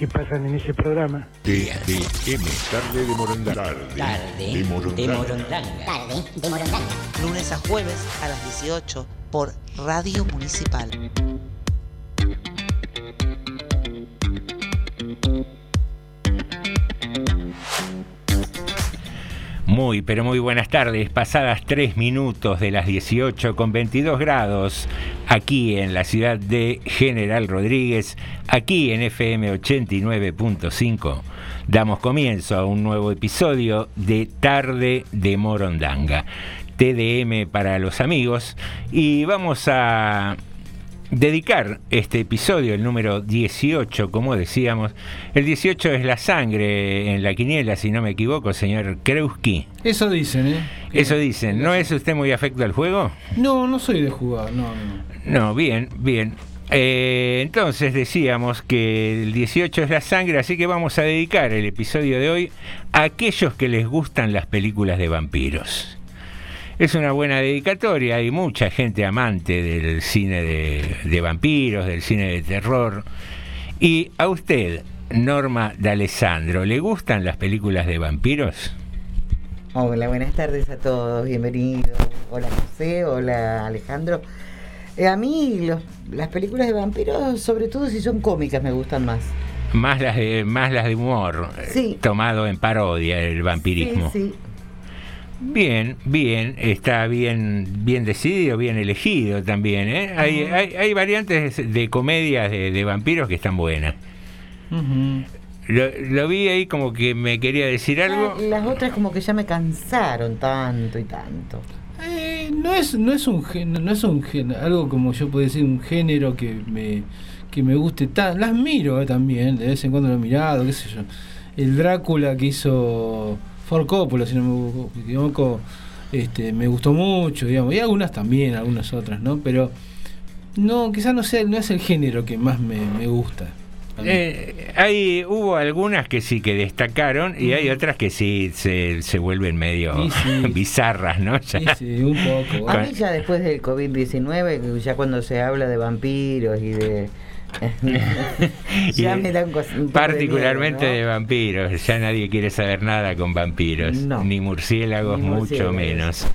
que pasan en ese programa. TDM, tarde de Morondanga. Tarde de Morondanga. Tarde de Morondanga. Lunes a jueves a las 18 por Radio Municipal. Muy, pero muy buenas tardes. Pasadas 3 minutos de las 18 con 22 grados aquí en la ciudad de General Rodríguez, aquí en FM 89.5. Damos comienzo a un nuevo episodio de Tarde de Morondanga. TDM para los amigos y vamos a dedicar este episodio, el número 18, como decíamos. El 18 es la sangre en la quiniela, si no me equivoco, señor Kreuski. Eso dicen, ¿eh? Eso dicen. ¿No es usted muy afecto al juego? No, no soy de jugar, no, no. No, bien, bien. Eh, entonces decíamos que el 18 es la sangre, así que vamos a dedicar el episodio de hoy a aquellos que les gustan las películas de vampiros. Es una buena dedicatoria, hay mucha gente amante del cine de, de vampiros, del cine de terror. Y a usted, Norma D'Alessandro, ¿le gustan las películas de vampiros? Hola, buenas tardes a todos, bienvenidos. Hola José, hola Alejandro. Eh, a mí los- las películas de vampiros, sobre todo si son cómicas, me gustan más. Más las de, más las de humor, Sí. tomado en parodia el vampirismo. Sí, sí. Bien, bien, está bien, bien decidido, bien elegido también. ¿eh? Hay, hay, hay variantes de comedias de, de vampiros que están buenas. Lo, lo vi ahí como que me quería decir algo. Las otras como que ya me cansaron tanto y tanto. Eh, no es, no es un no es un algo como yo puedo decir, un género que me, que me guste tan. Las miro eh, también, de vez en cuando lo he mirado, qué sé yo. El Drácula que hizo Ford Coppola, si no me equivoco, este, me gustó mucho, digamos, y algunas también, algunas otras, ¿no? Pero no, quizás no sea, no es el género que más me, me gusta. Eh, hay, hubo algunas que sí que destacaron y hay otras que sí se, se vuelven medio Sí, sí. bizarras, ¿no? Ya. un poco. A mí ya después del COVID-19, ya cuando se habla de vampiros y de... ya me un de Particularmente de vampiros. Ya nadie quiere saber nada con vampiros. No. Ni murciélagos, Ni mucho murciélagos. menos.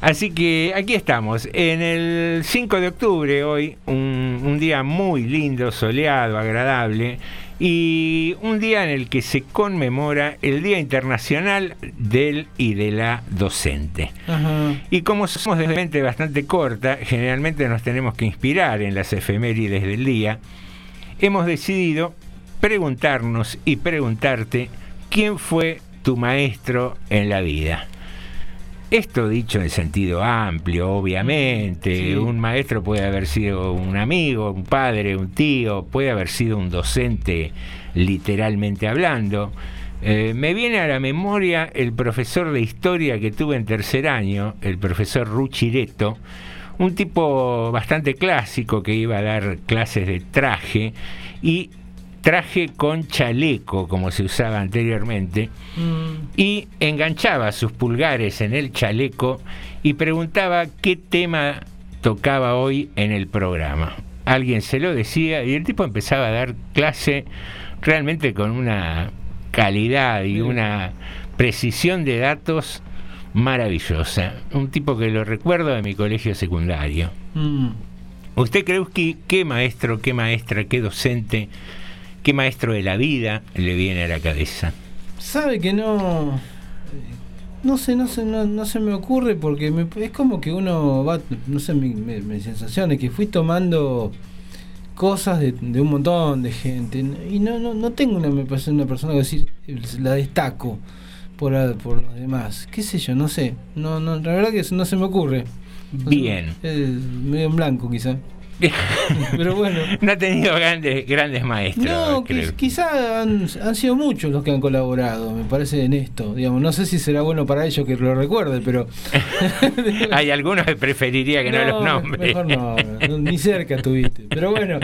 Así que aquí estamos, en el 5 de octubre, hoy, un, un día muy lindo, soleado, agradable, y un día en el que se conmemora el Día Internacional del y de la Docente. Ajá. Y como somos de mente bastante corta, generalmente nos tenemos que inspirar en las efemérides del día, hemos decidido preguntarnos y preguntarte quién fue tu maestro en la vida. Esto dicho en sentido amplio, obviamente. Sí. Un maestro puede haber sido un amigo, un padre, un tío, puede haber sido un docente literalmente hablando. Eh, me viene a la memoria el profesor de historia que tuve en tercer año, el profesor Ruchireto, un tipo bastante clásico que iba a dar clases de traje y traje con chaleco, como se usaba anteriormente Mm, y enganchaba sus pulgares en el chaleco y preguntaba qué tema tocaba hoy en el programa. Alguien se lo decía y el tipo empezaba a dar clase realmente con una calidad y una precisión de datos maravillosa. Un tipo que lo recuerdo de mi colegio secundario. mm. ¿Usted cree que qué maestro, qué maestra, qué docente, qué maestro de la vida le viene a la cabeza? Sabe que no. No sé, no sé, no, no se me ocurre porque me- es como que uno va, no sé, mi, mi- mi sensación es que fui tomando cosas de, de un montón de gente y no, no, no tengo una, una persona que decir, la destaco por, por los demás, qué sé yo, no sé, no, no, la verdad que no se me ocurre. Bien. es medio en blanco quizá. Pero bueno. No ha tenido grandes, grandes maestros. No, creo. quiz- quizá han, han sido muchos los que han colaborado, me parece en esto. Digamos, no sé si será bueno para ellos que lo recuerde, pero Hay algunos que preferiría que no, los nombre. Mejor no, no, ni cerca estuviste. Pero bueno,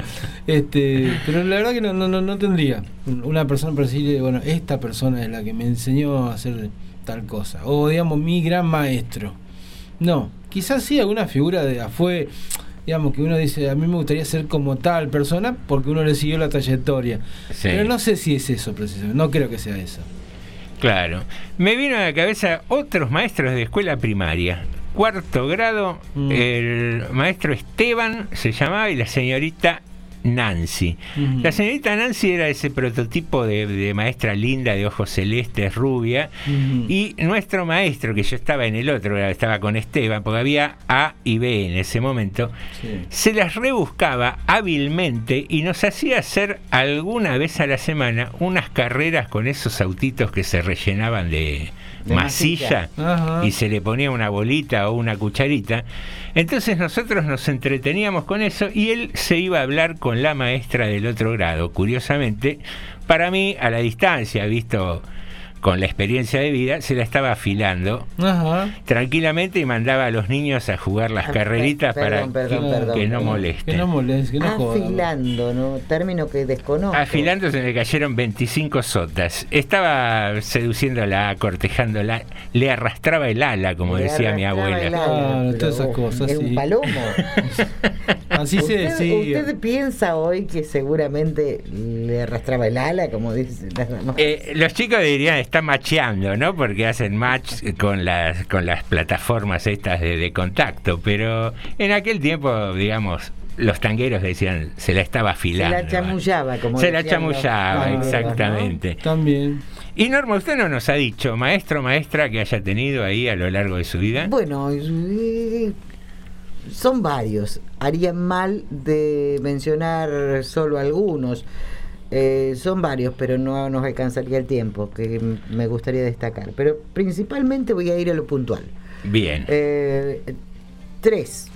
este, pero la verdad que no, no, no, no tendría una persona para decirle, bueno, esta persona es la que me enseñó a hacer tal cosa. O digamos, mi gran maestro. No, quizás sí alguna figura de afuera, digamos, que uno dice, a mí me gustaría ser como tal persona porque uno le siguió la trayectoria. Sí. Pero no sé si es eso precisamente, no creo que sea eso. Claro. Me vino a la cabeza otros maestros de escuela primaria. Cuarto grado, Mm. el maestro Esteban se llamaba y la señorita Nancy. La señorita Nancy era ese prototipo de, de maestra linda de ojos celestes, rubia. Y nuestro maestro, que yo estaba en el otro, estaba con Esteban, porque había A y B en ese momento, Sí. se las rebuscaba hábilmente y nos hacía hacer alguna vez a la semana unas carreras con esos autitos que se rellenaban de, De masilla, y se le ponía una bolita o una cucharita. Entonces nosotros nos entreteníamos con eso y él se iba a hablar con la maestra del otro grado. Curiosamente, para mí, a la distancia, visto con la experiencia de vida, se la estaba afilando Ajá. tranquilamente y mandaba a los niños a jugar las Ah, carreritas perdón, para perdón, que, perdón, que no molesten. Que no moleste, que no joda. Afilando, ¿no? Término que desconozco. Afilando se le cayeron 25 sotas. Estaba seduciéndola, cortejándola, le arrastraba el ala, como Le decía mi arrastraba abuela. el ala, Claro, pero todas esas cosas, Es sí. un palomo. Así se usted, decía. usted piensa hoy que seguramente le arrastraba el ala, como dice. Eh, los chicos dirían está macheando, ¿no? Porque hacen match con las con las plataformas estas de, de contacto, pero en aquel tiempo, digamos, los tangueros decían se la estaba Se afilando. la chamullaba, como Se la los chamullaba, exactamente. También. Y Norma, usted no nos ha dicho, maestro, maestra, que haya tenido ahí a lo largo de su vida. Bueno, son varios. Haría mal de mencionar solo algunos. Eh, son varios, pero no nos alcanzaría el tiempo que me gustaría destacar. Pero principalmente voy a ir a lo puntual. Bien. Eh, tres.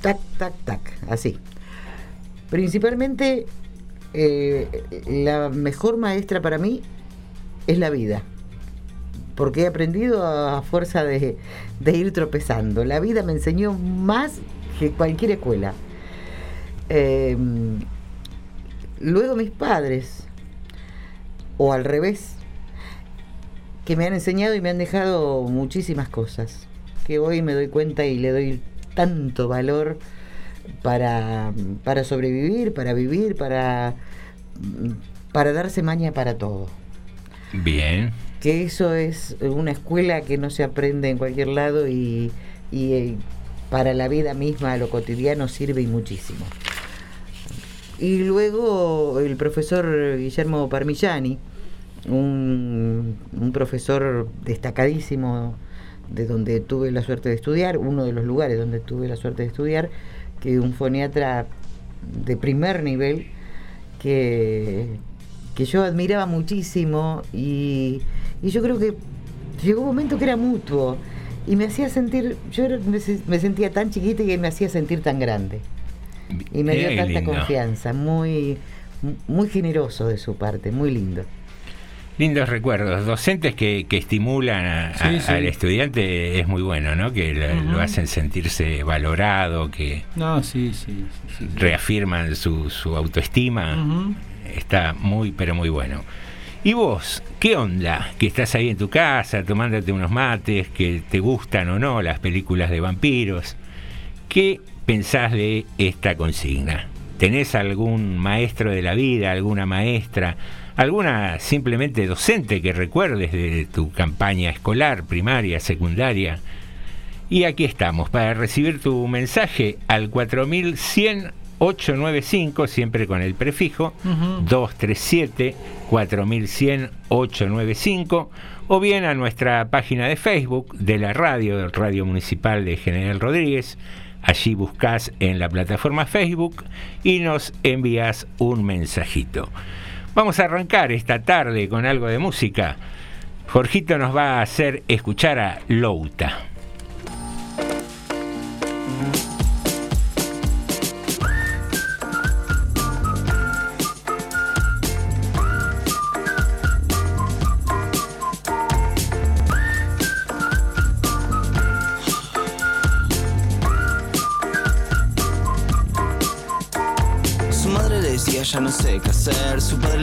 Tac, tac, tac. Así. Principalmente, eh, la mejor maestra para mí es la vida. Porque he aprendido a fuerza de, de ir tropezando. La vida me enseñó más que cualquier escuela. Eh, luego mis padres, o al revés, que me han enseñado y me han dejado muchísimas cosas, que hoy me doy cuenta y le doy tanto valor para, para sobrevivir, para vivir, para, para darse maña para todo. Bien. Que eso es una escuela que no se aprende en cualquier lado y, y, eh, para la vida misma, lo cotidiano, sirve y muchísimo. Y luego el profesor Guillermo Parmigiani, un, un profesor destacadísimo de donde tuve la suerte de estudiar, uno de los lugares donde tuve la suerte de estudiar, que un foniatra de primer nivel que, que yo admiraba muchísimo y, y yo creo que llegó un momento que era mutuo y me hacía sentir, yo me, me sentía tan chiquita y me hacía sentir tan grande. Y me dio Qué tanta lindo. confianza, muy, muy generoso de su parte, muy lindo. Lindos recuerdos, docentes que, que estimulan a- a- Sí, al estudiante es muy bueno, ¿no? Que lo, hacen sentirse valorado, que No, sí, sí. sí, sí. reafirman su, su autoestima. Está muy, pero muy bueno. ¿Y vos, qué onda? Que estás ahí en tu casa tomándote unos mates, que te gustan o no las películas de vampiros. ¿Qué pensás de esta consigna? ¿Tenés algún maestro de la vida, alguna maestra, alguna simplemente docente que recuerdes de tu campaña escolar, primaria, secundaria? Y aquí estamos para recibir tu mensaje al 4100 895, siempre con el prefijo, Ujú. 237 4100 895, o bien a nuestra página de Facebook de la radio, Radio Municipal de General Rodríguez. Allí buscas en la plataforma Facebook y nos envías un mensajito. Vamos a arrancar esta tarde con algo de música. Jorgito nos va a hacer escuchar a Louta.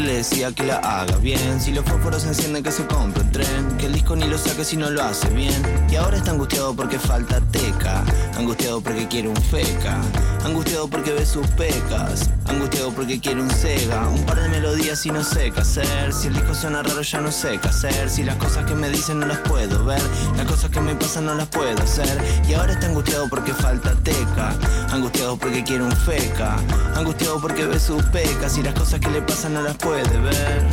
Decía que la haga bien, si los fósforos se encienden que se compre un tren, que el disco ni lo saque si no lo hace bien, y ahora está angustiado porque falta teca, angustiado porque quiere un feca, angustiado porque ve sus pecas, angustiado porque quiere un sega, un par de melodías y no sé qué hacer, si el disco suena raro ya no sé qué hacer, si las cosas que me dicen no las puedo ver, las cosas que me pasan no las puedo hacer, y ahora está angustiado porque falta teca, angustiado porque quiere un feca, angustiado porque ve sus pecas. Y las cosas que le pasan no las puede ver.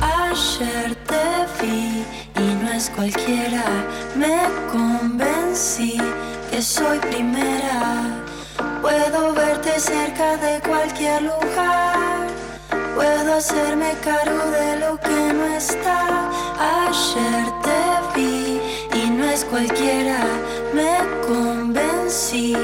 Ayer te vi y no es cualquiera, me convencí que soy primera. Puedo verte cerca de cualquier lugar, puedo hacerme cargo de lo que no está. Ayer te vi y no es cualquiera, me convencí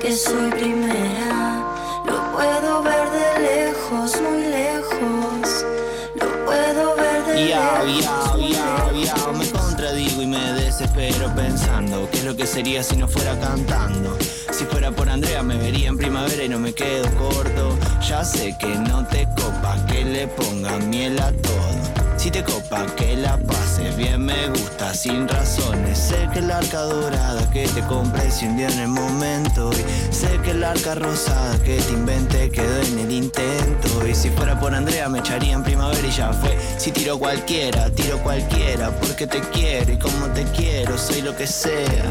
que soy primera. Lo puedo ver de lejos, muy lejos. Lo puedo ver de lejos. me contradigo y me desespero pensando qué es lo que sería si no fuera cantando. Si fuera por Andrea me vería en primavera y no me quedo corto. Ya sé que no te copa que le ponga miel a todo. Si te copa que la pases bien me gusta sin razones. Sé que la arca dorada que te compré se hundió en el momento. Y sé que la arca rosada que te inventé quedó en el intento. Y si fuera por Andrea me echaría en primavera y ya fue. Si tiro cualquiera, tiro cualquiera. Porque te quiero y como te quiero, soy lo que sea.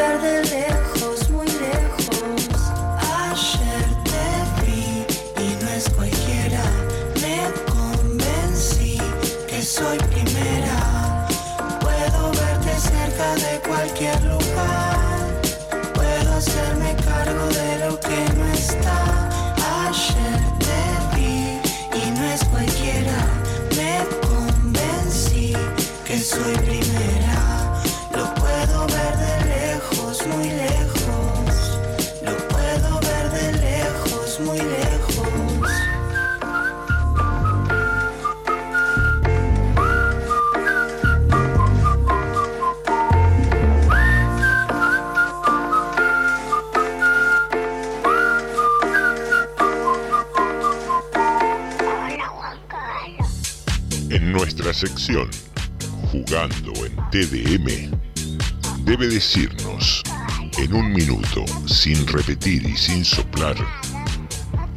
jugando en TDM, debe decirnos, en un minuto, sin repetir y sin soplar,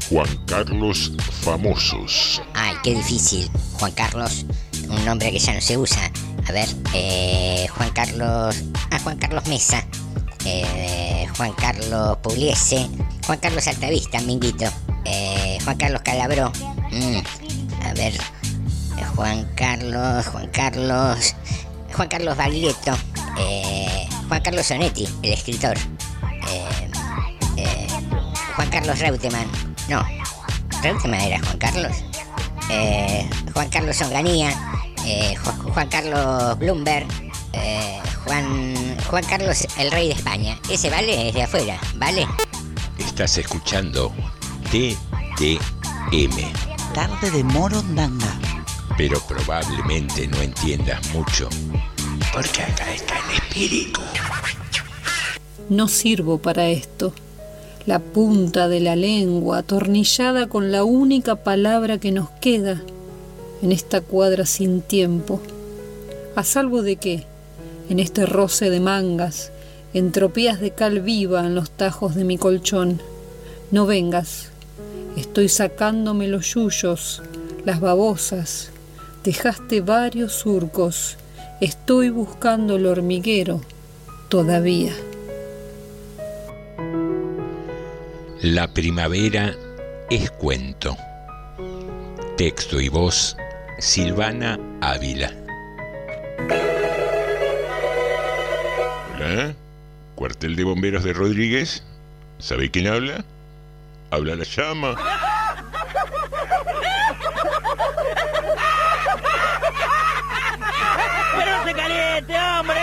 Juan Carlos Famosos. Ay, qué difícil. Juan Carlos, un nombre que ya no se usa. A ver, eh, Juan Carlos. Ah, Juan Carlos Mesa. Eh, Juan Carlos Pugliese. Juan Carlos Altavista, Minguito. Eh, Juan Carlos Calabró. Mm, a ver. Juan Carlos, Juan Carlos. Juan Carlos Baglietto. eh, Juan Carlos Sonetti, el escritor. eh, eh, Juan Carlos Reutemann. No, Reutemann era Juan Carlos. Eh, Juan Carlos Onganía. eh, Ju- Juan Carlos Bloomberg. eh, Juan, Juan Carlos, el rey de España. Ese vale es de afuera, ¿vale? Estás escuchando TDM, Tarde de Morondanga. Pero probablemente no entiendas mucho, porque acá está el espíritu. No sirvo para esto. La punta de la lengua atornillada con la única palabra que nos queda en esta cuadra sin tiempo. ¿A salvo de qué? En este roce de mangas, entropías de cal viva en los tajos de mi colchón. No vengas. Estoy sacándome los yuyos, las babosas. Dejaste varios surcos. Estoy buscando el hormiguero. Todavía. La primavera es cuento. Texto y voz, Silvana Ávila. Hola, cuartel de bomberos de Rodríguez. ¿Sabe quién habla? Habla la llama. ¡Pero no se caliente, hombre!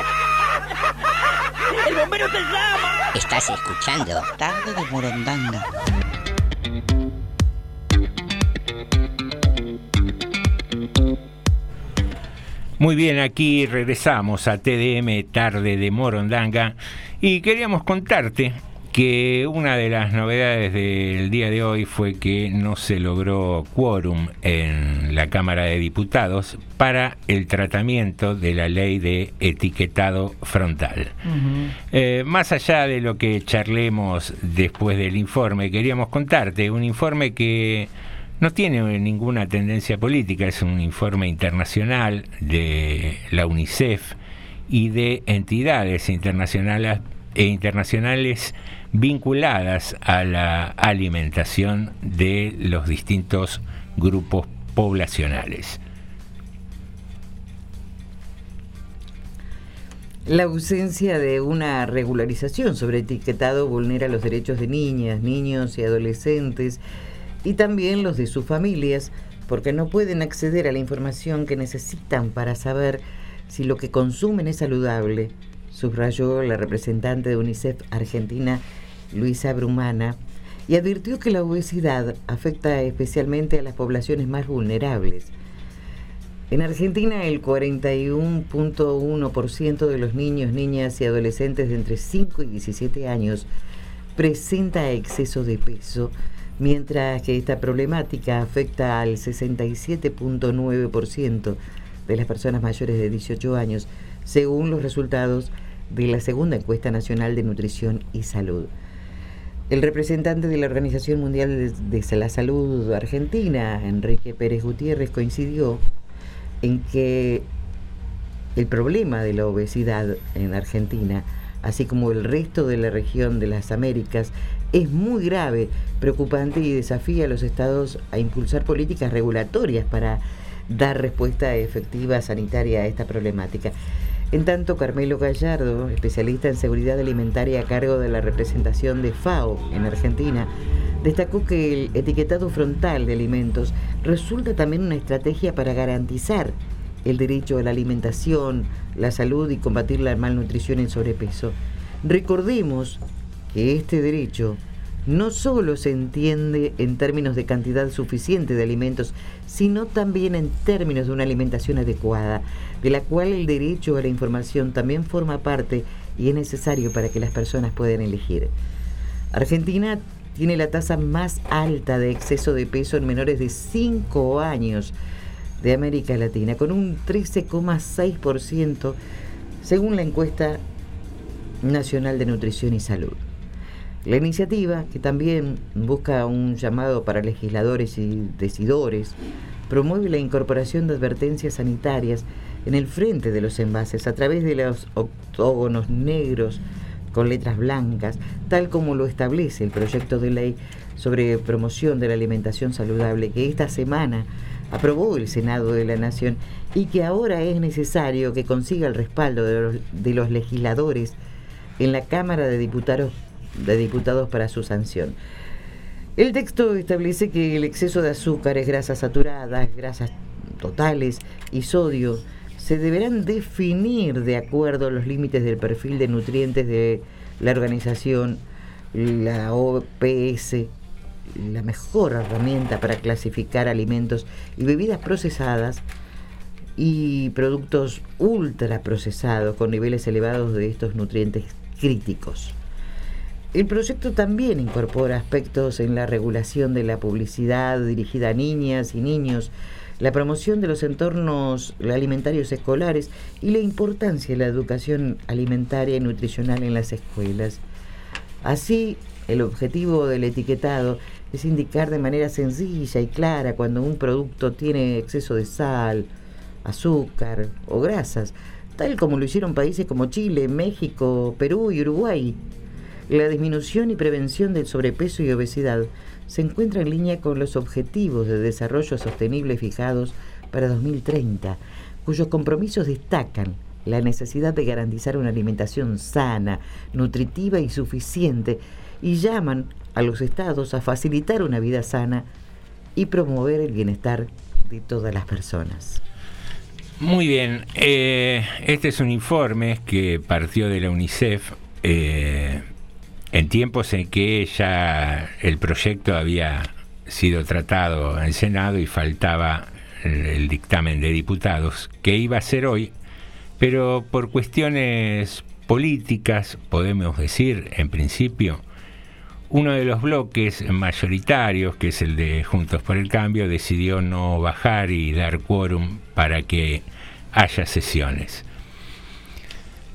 ¡El bombero te llama! Estás escuchando. Tarde de Morondanga. Muy bien, aquí regresamos a TDM Tarde de Morondanga y queríamos contarte que una de las novedades del día de hoy fue que no se logró quórum en la Cámara de Diputados para el tratamiento de la ley de etiquetado frontal. Eh, más allá de lo que charlemos después del informe, queríamos contarte un informe que no tiene ninguna tendencia política, es un informe internacional de la UNICEF y de entidades internacionales e internacionales vinculadas a la alimentación de los distintos grupos poblacionales. La ausencia de una regularización sobre etiquetado vulnera los derechos de niñas, niños y adolescentes y también los de sus familias porque no pueden acceder a la información que necesitan para saber si lo que consumen es saludable, subrayó la representante de UNICEF Argentina, Luisa Brumana, y advirtió que la obesidad afecta especialmente a las poblaciones más vulnerables. En Argentina, el 41.1% de los niños, niñas y adolescentes de entre 5 y 17 años presenta exceso de peso, mientras que esta problemática afecta al 67.9% de las personas mayores de 18 años, según los resultados de la segunda encuesta nacional de nutrición y salud. El representante de la Organización Mundial de la Salud Argentina, Enrique Pérez Gutiérrez, coincidió en que el problema de la obesidad en Argentina, así como el resto de la región de las Américas, es muy grave, preocupante y desafía a los estados a impulsar políticas regulatorias para dar respuesta efectiva sanitaria a esta problemática. En tanto, Carmelo Gallardo, especialista en seguridad alimentaria a cargo de la representación de FAO en Argentina, destacó que el etiquetado frontal de alimentos resulta también una estrategia para garantizar el derecho a la alimentación, la salud y combatir la malnutrición y el sobrepeso. Recordemos que este derecho no solo se entiende en términos de cantidad suficiente de alimentos, sino también en términos de una alimentación adecuada, de la cual el derecho a la información también forma parte y es necesario para que las personas puedan elegir. Argentina tiene la tasa más alta de exceso de peso en menores de 5 años, de América Latina, con un 13,6% según la encuesta nacional de nutrición y salud. La iniciativa, que también busca un llamado para legisladores y decidores, promueve la incorporación de advertencias sanitarias en el frente de los envases a través de los octógonos negros con letras blancas, tal como lo establece el proyecto de ley sobre promoción de la alimentación saludable que esta semana aprobó el Senado de la Nación y que ahora es necesario que consiga el respaldo de los, de los legisladores en la Cámara de Diputados, de Diputados para su sanción. El texto establece que el exceso de azúcares, grasas saturadas, grasas totales y sodio se deberán definir de acuerdo a los límites del perfil de nutrientes de la organización, la OPS, la mejor herramienta para clasificar alimentos y bebidas procesadas y productos ultraprocesados con niveles elevados de estos nutrientes críticos. El proyecto también incorpora aspectos en la regulación de la publicidad dirigida a niñas y niños, la promoción de los entornos alimentarios escolares y la importancia de la educación alimentaria y nutricional en las escuelas. Así, el objetivo del etiquetado es indicar de manera sencilla y clara cuando un producto tiene exceso de sal, azúcar o grasas, tal como lo hicieron países como Chile, México, Perú y Uruguay. La disminución y prevención del sobrepeso y obesidad se encuentra en línea con los objetivos de desarrollo sostenible fijados para 2030, cuyos compromisos destacan la necesidad de garantizar una alimentación sana, nutritiva y suficiente y llaman a los estados a facilitar una vida sana y promover el bienestar de todas las personas. Muy bien, eh, este es un informe que partió de la UNICEF eh, en tiempos en que ya el proyecto había sido tratado en Senado y faltaba el dictamen de diputados, que iba a ser hoy, pero por cuestiones políticas, podemos decir, en principio, uno de los bloques mayoritarios, que es el de Juntos por el Cambio, decidió no bajar y dar quórum para que haya sesiones.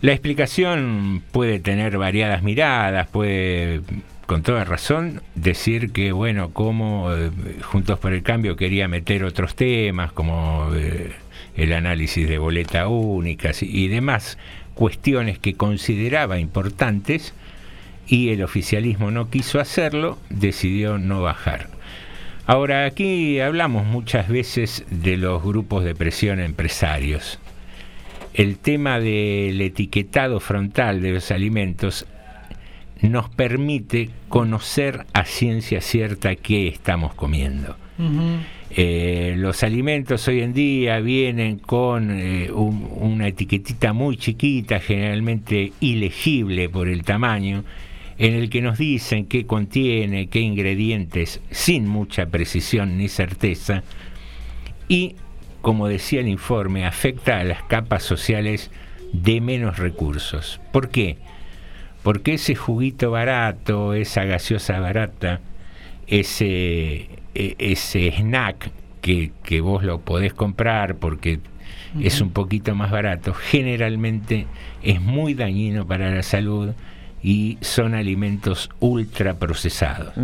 La explicación puede tener variadas miradas, puede con toda razón decir que, bueno, como eh, Juntos por el Cambio quería meter otros temas como eh, el análisis de boleta únicas y demás cuestiones que consideraba importantes, y el oficialismo no quiso hacerlo, decidió no bajar. Ahora, aquí hablamos muchas veces de los grupos de presión empresarios. El tema del etiquetado frontal de los alimentos nos permite conocer a ciencia cierta qué estamos comiendo. Eh, los alimentos hoy en día vienen con eh, una etiquetita muy chiquita, generalmente ilegible por el tamaño, en el que nos dicen qué contiene, qué ingredientes, sin mucha precisión ni certeza, y, como decía el informe, afecta a las capas sociales de menos recursos. ¿Por qué? Porque ese juguito barato, esa gaseosa barata, ese, e, ese snack que, que vos lo podés comprar porque es un poquito más barato, generalmente es muy dañino para la salud y son alimentos ultraprocesados.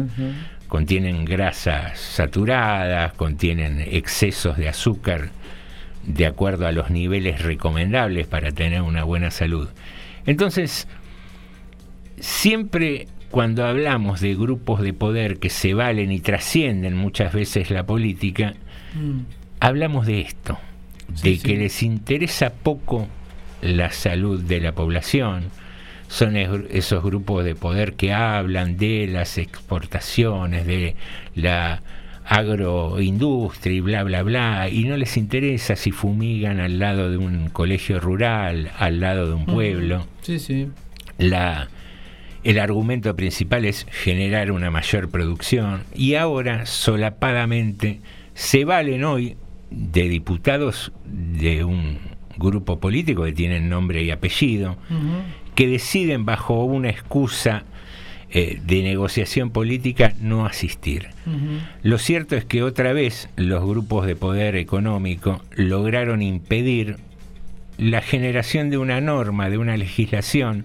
Contienen grasas saturadas, contienen excesos de azúcar de acuerdo a los niveles recomendables para tener una buena salud. Entonces, siempre cuando hablamos de grupos de poder que se valen y trascienden muchas veces la política, Mm. hablamos de esto, de que les interesa poco la salud de la población, son esos grupos de poder que hablan de las exportaciones, de la agroindustria y bla, bla, bla, y no les interesa si fumigan al lado de un colegio rural, al lado de un pueblo. Sí, sí. La, el argumento principal es generar una mayor producción y ahora solapadamente se valen hoy de diputados de un grupo político que tienen nombre y apellido, que deciden bajo una excusa eh, de negociación política no asistir. Lo cierto es que otra vez los grupos de poder económico lograron impedir la generación de una norma, de una legislación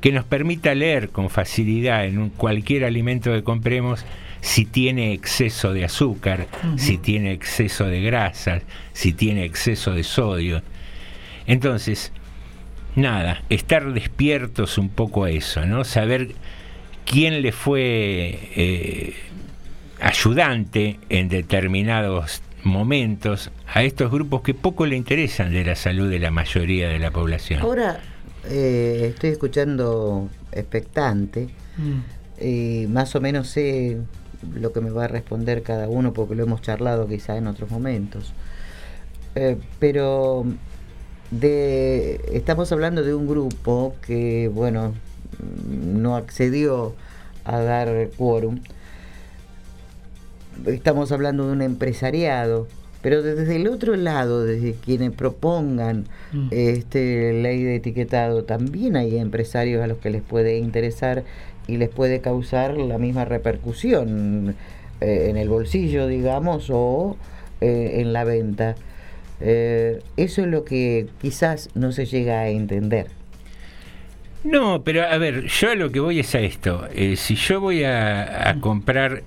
que nos permita leer con facilidad en un- cualquier alimento que compremos si tiene exceso de azúcar, si tiene exceso de grasas, si tiene exceso de sodio. Entonces, nada, estar despiertos un poco a eso, ¿no? Saber quién le fue eh, ayudante en determinados momentos a estos grupos que poco le interesan de la salud de la mayoría de la población. Ahora eh, estoy escuchando expectante y más o menos sé lo que me va a responder cada uno porque lo hemos charlado quizá en otros momentos. Eh, pero de estamos hablando de un grupo que bueno no accedió a dar quórum. Estamos hablando de un empresariado, pero desde el otro lado, desde quienes propongan Mm. este ley de etiquetado, también hay empresarios a los que les puede interesar y les puede causar la misma repercusión eh, en el bolsillo, digamos, o eh, en la venta. Eh, eso es lo que quizás no se llega a entender. No, pero a ver, yo a lo que voy es a esto. Eh, si yo voy a, a comprar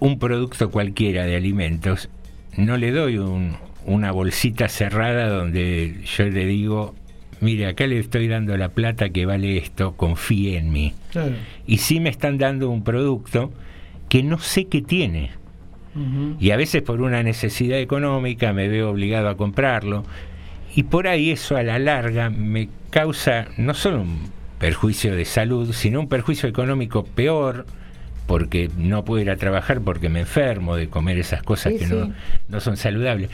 un producto cualquiera de alimentos, no le doy un- una bolsita cerrada donde yo le digo, mire, acá le estoy dando la plata que vale esto, confíe en mí. Claro. Y sí me están dando un producto que no sé qué tiene. Y a veces por una necesidad económica me veo obligado a comprarlo. Y por ahí eso a la larga me causa no solo un perjuicio de salud, sino un perjuicio económico peor, porque no puedo ir a trabajar porque me enfermo de comer esas cosas Sí, que sí. No, no son saludables.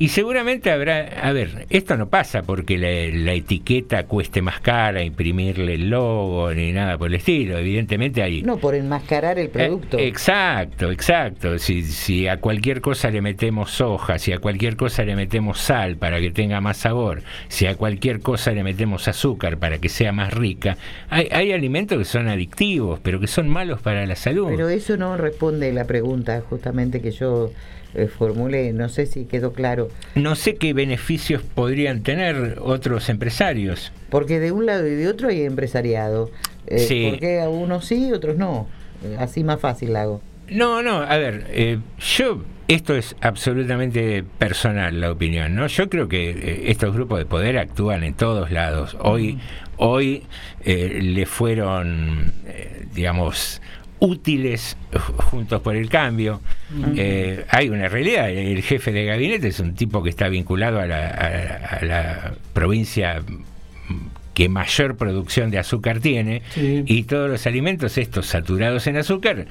Y seguramente habrá, a ver, esto no pasa porque la, la etiqueta cueste más cara, imprimirle el logo ni nada por el estilo. Evidentemente hay No, por enmascarar el producto. eh, exacto, exacto. Si, si a cualquier cosa le metemos soja, si a cualquier cosa le metemos sal para que tenga más sabor, si a cualquier cosa le metemos azúcar para que sea más rica, hay, hay alimentos que son adictivos, pero que son malos para la salud. Pero eso no responde la pregunta justamente que yo eh, formulé. No sé si quedó claro. No sé qué beneficios podrían tener otros empresarios. Porque de un lado y de otro hay empresariado. Eh, Sí. ¿Por qué a unos sí y otros no? Eh, Así más fácil la hago. No, no, a ver, eh, yo, esto es absolutamente personal la opinión, ¿no? Yo creo que eh, estos grupos de poder actúan en todos lados. Hoy, hoy eh, le fueron, digamos, útiles juntos por el cambio. Eh, hay una realidad, el jefe de gabinete es un tipo que está vinculado a la, a- a la provincia que mayor producción de azúcar tiene Sí. y todos los alimentos estos saturados en azúcar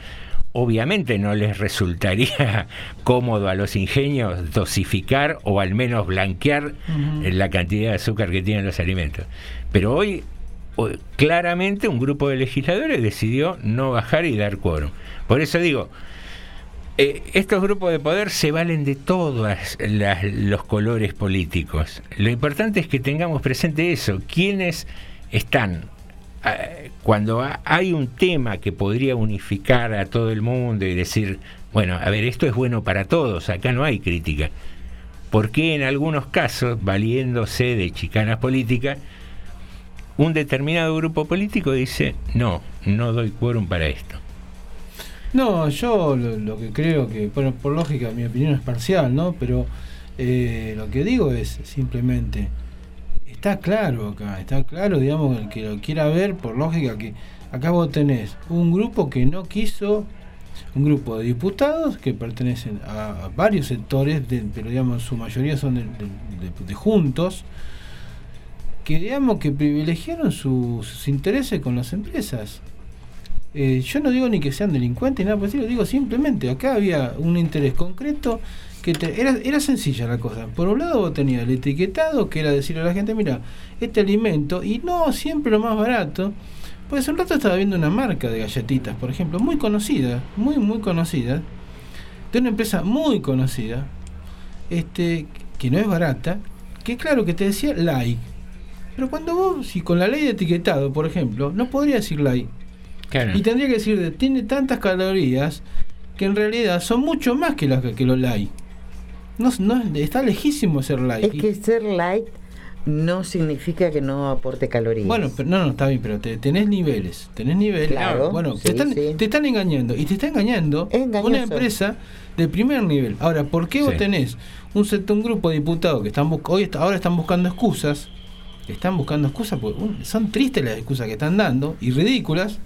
obviamente no les resultaría cómodo a los ingenios dosificar o al menos blanquear Ujú. la cantidad de azúcar que tienen los alimentos. Pero hoy claramente un grupo de legisladores decidió no bajar y dar quórum. Por eso digo, eh, estos grupos de poder se valen de todos los colores políticos. Lo importante es que tengamos presente eso, quiénes están ah, cuando ha- hay un tema que podría unificar a todo el mundo y decir, bueno, a ver, esto es bueno para todos, acá no hay crítica. ¿Por qué en algunos casos, valiéndose de chicanas políticas, un determinado grupo político dice, no, no doy quórum para esto? No, yo lo, que creo que, bueno, por lógica, mi opinión es parcial, ¿no? Pero eh, lo que digo es simplemente, está claro acá, está claro, digamos, el que lo quiera ver, por lógica, que acá vos tenés un grupo que no quiso, un grupo de diputados que pertenecen a, varios sectores, de- pero digamos, su mayoría son de juntos, que digamos que privilegiaron su- sus intereses con las empresas. Eh, yo no digo ni que sean delincuentes ni nada por digo simplemente acá había un interés concreto que te- era, era sencilla la cosa. Por un lado vos tenías el etiquetado, que era decirle a la gente, mira, este alimento, y no siempre lo más barato, pues hace un rato estaba viendo una marca de galletitas, por ejemplo, muy conocida, muy, muy conocida, de una empresa muy conocida, este, que no es barata, que claro que te decía like. Pero cuando vos, si con la ley de etiquetado, por ejemplo, no podría decir like. Y tendría que decir, tiene tantas calorías que en realidad son mucho más que, las, que los light. No, no, está lejísimo ser light. Es que ser light no significa que no aporte calorías. Bueno, pero no, no, está bien, pero te, tenés niveles, tenés niveles. Claro, bueno, sí, te, están, sí. te están engañando y te está engañando engañoso. una empresa de primer nivel. Ahora, ¿por qué vos tenés un, set- un grupo de diputados que están hoy está- ahora están buscando excusas? Están buscando excusas porque uh, son tristes las excusas que están dando y ridículas.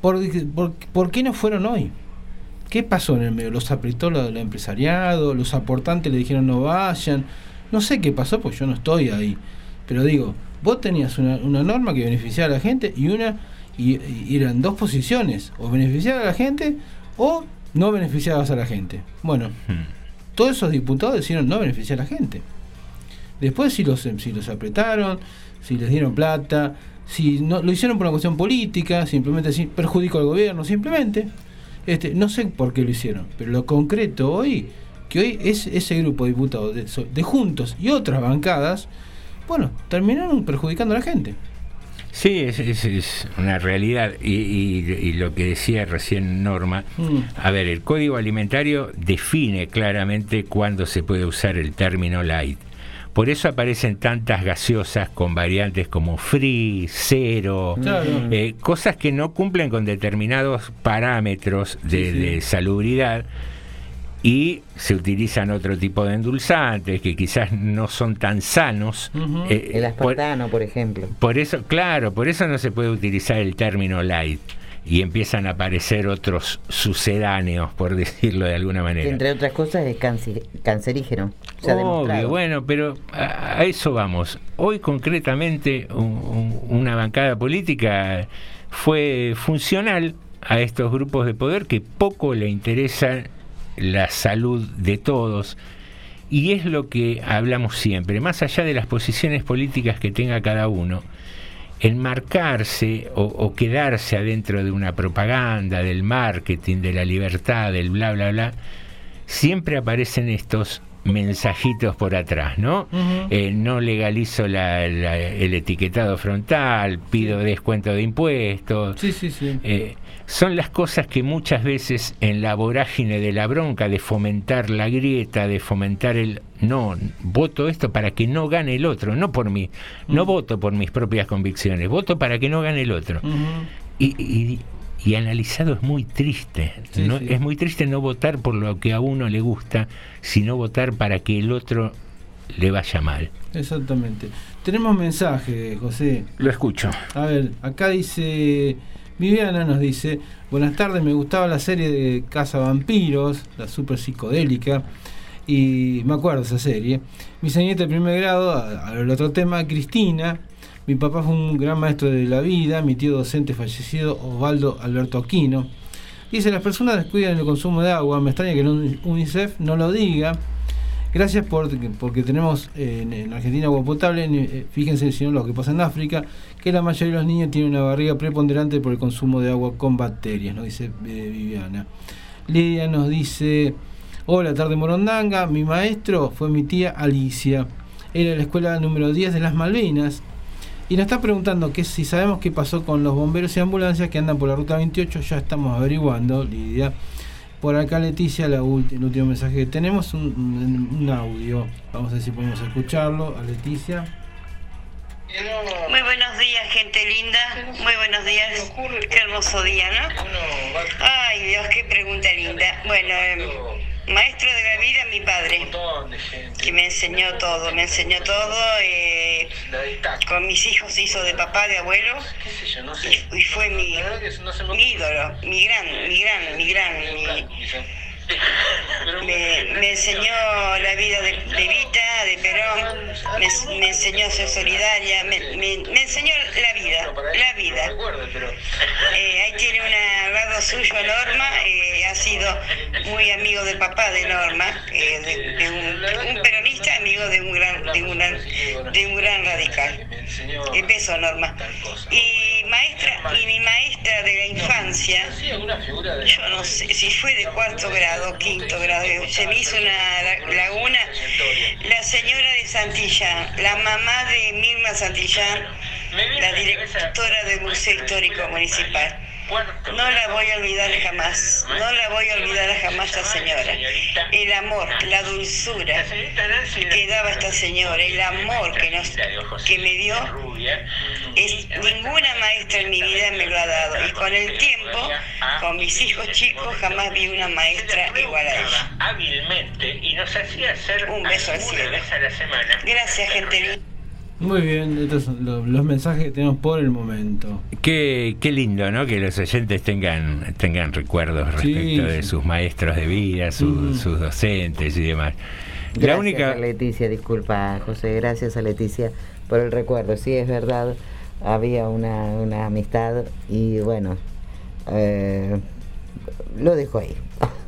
¿Por, por, por qué no fueron hoy? ¿Qué pasó en el medio? ¿Los apretó lo- el empresariado? ¿Los aportantes le dijeron no vayan? No sé qué pasó, pues yo no estoy ahí. Pero digo, vos tenías una, una norma que beneficiaba a la gente y una y, y eran dos posiciones, o beneficiar a la gente o no beneficiabas a la gente. Bueno, todos esos diputados decidieron no beneficiar a la gente. Después si los, si los apretaron, si les dieron plata, si no lo hicieron por una cuestión política, simplemente si perjudicó al gobierno, simplemente. Este, no sé por qué lo hicieron, pero lo concreto hoy, que hoy es ese grupo de diputados de, de Juntos y otras bancadas, bueno, terminaron perjudicando a la gente. Sí, es, es- es una realidad. Y, y- y lo que decía recién Norma, Mm. a ver, el código alimentario define claramente cuándo se puede usar el término light. Por eso aparecen tantas gaseosas con variantes como free, cero, Claro. eh, cosas que no cumplen con determinados parámetros de, Sí, sí. de salubridad y se utilizan otro tipo de endulzantes que quizás no son tan sanos. Eh, El por- aspartano, por ejemplo. por eso, claro, por eso no se puede utilizar el término light y empiezan a aparecer otros sucedáneos, por decirlo de alguna Que manera. entre otras cosas es cancerígeno. Se Obvio, bueno, pero a, a eso vamos. Hoy concretamente un- un- una bancada política fue funcional a estos grupos de poder que poco le interesa la salud de todos. Y es lo que hablamos siempre, más allá de las posiciones políticas que tenga cada uno, enmarcarse o, o quedarse adentro de una propaganda, del marketing, de la libertad, del bla, bla, bla, siempre aparecen estos mensajitos por atrás, ¿no? Eh, no legalizo la- la- el etiquetado frontal, pido descuento de impuestos. Sí, sí, sí. Eh, son las cosas que muchas veces en la vorágine de la bronca, de fomentar la grieta, de fomentar el no, voto esto para que no gane el otro, no por mí, no voto por mis propias convicciones, voto para que no gane el otro. Y, y- y analizado es muy triste. Sí, ¿no? sí. Es muy triste no votar por lo que a uno le gusta, sino votar para que el otro le vaya mal. Exactamente. Tenemos mensaje, José. Lo escucho. A ver, acá dice. Viviana nos dice: Buenas tardes, me gustaba la serie de Casa Vampiros, la super psicodélica. Y me acuerdo esa serie. Mi señorita de primer grado, al otro tema, Cristina. Mi papá fue un gran maestro de la vida. Mi tío docente fallecido, Osvaldo Alberto Aquino. Dice: Las personas descuidan el consumo de agua. Me extraña que el Uni- UNICEF no lo diga. Gracias por, porque tenemos eh, en, en Argentina agua potable. eh, Fíjense si no lo que pasa en África, que la mayoría de los niños tienen una barriga preponderante por el consumo de agua con bacterias, nos dice eh, Viviana. Lidia nos dice, hola tarde Morondanga, mi maestro fue mi tía Alicia, era la escuela número 10 de las Malvinas. Y nos está preguntando que si sabemos qué pasó con los bomberos y ambulancias que andan por la ruta 28, ya estamos averiguando, Lidia. Por acá Leticia, la el último mensaje que tenemos, un, un- un audio. Vamos a ver si podemos escucharlo a Leticia. Muy buenos días, gente linda. Muy buenos días. Qué hermoso día, ¿no? Ay, Dios, qué pregunta linda. Bueno, eh, maestro de la vida, mi padre, que me enseñó todo, me enseñó todo. eh, con mis hijos se hizo de papá, de abuelo, y, y fue mi, mi ídolo, mi gran, mi gran, mi gran, mi- me, me enseñó la vida de, de Vita, de Perón, me, me enseñó a ser solidaria, me, enseñó la vida, la vida. Eh, ahí tiene al lado suyo Norma, eh, ha sido muy amigo del papá de Norma, eh, de, de un, un peronista amigo de un gran, de un gran, de un gran radical. Beso Norma. Y maestra, y mi maestra de la infancia, yo no sé si fue de cuarto grado, quinto grado, se me hizo una la- laguna, la señora de Santillán, la mamá de Mirma Santillán, la directora del Museo Histórico Municipal. No la voy a olvidar jamás. No la voy a olvidar jamás a esta señora. El amor, la dulzura que daba esta señora, el amor que, nos, que me dio, es, ninguna maestra en mi vida me lo ha dado. Y con el tiempo, con mis hijos chicos, jamás vi una maestra igual a ella. hábilmente y nos hacía hacer Un beso al cielo. Gracias, gente. Muy bien, estos son lo- los mensajes que tenemos por el momento. Qué, qué lindo, ¿no? Que los oyentes tengan, tengan recuerdos Sí, respecto de sí. sus maestros de vida, su- Mm. sus docentes y demás. La Gracias única, a Leticia, disculpa José, gracias a Leticia por el recuerdo. Sí, es verdad, había una, una amistad y bueno, eh, lo dejo ahí.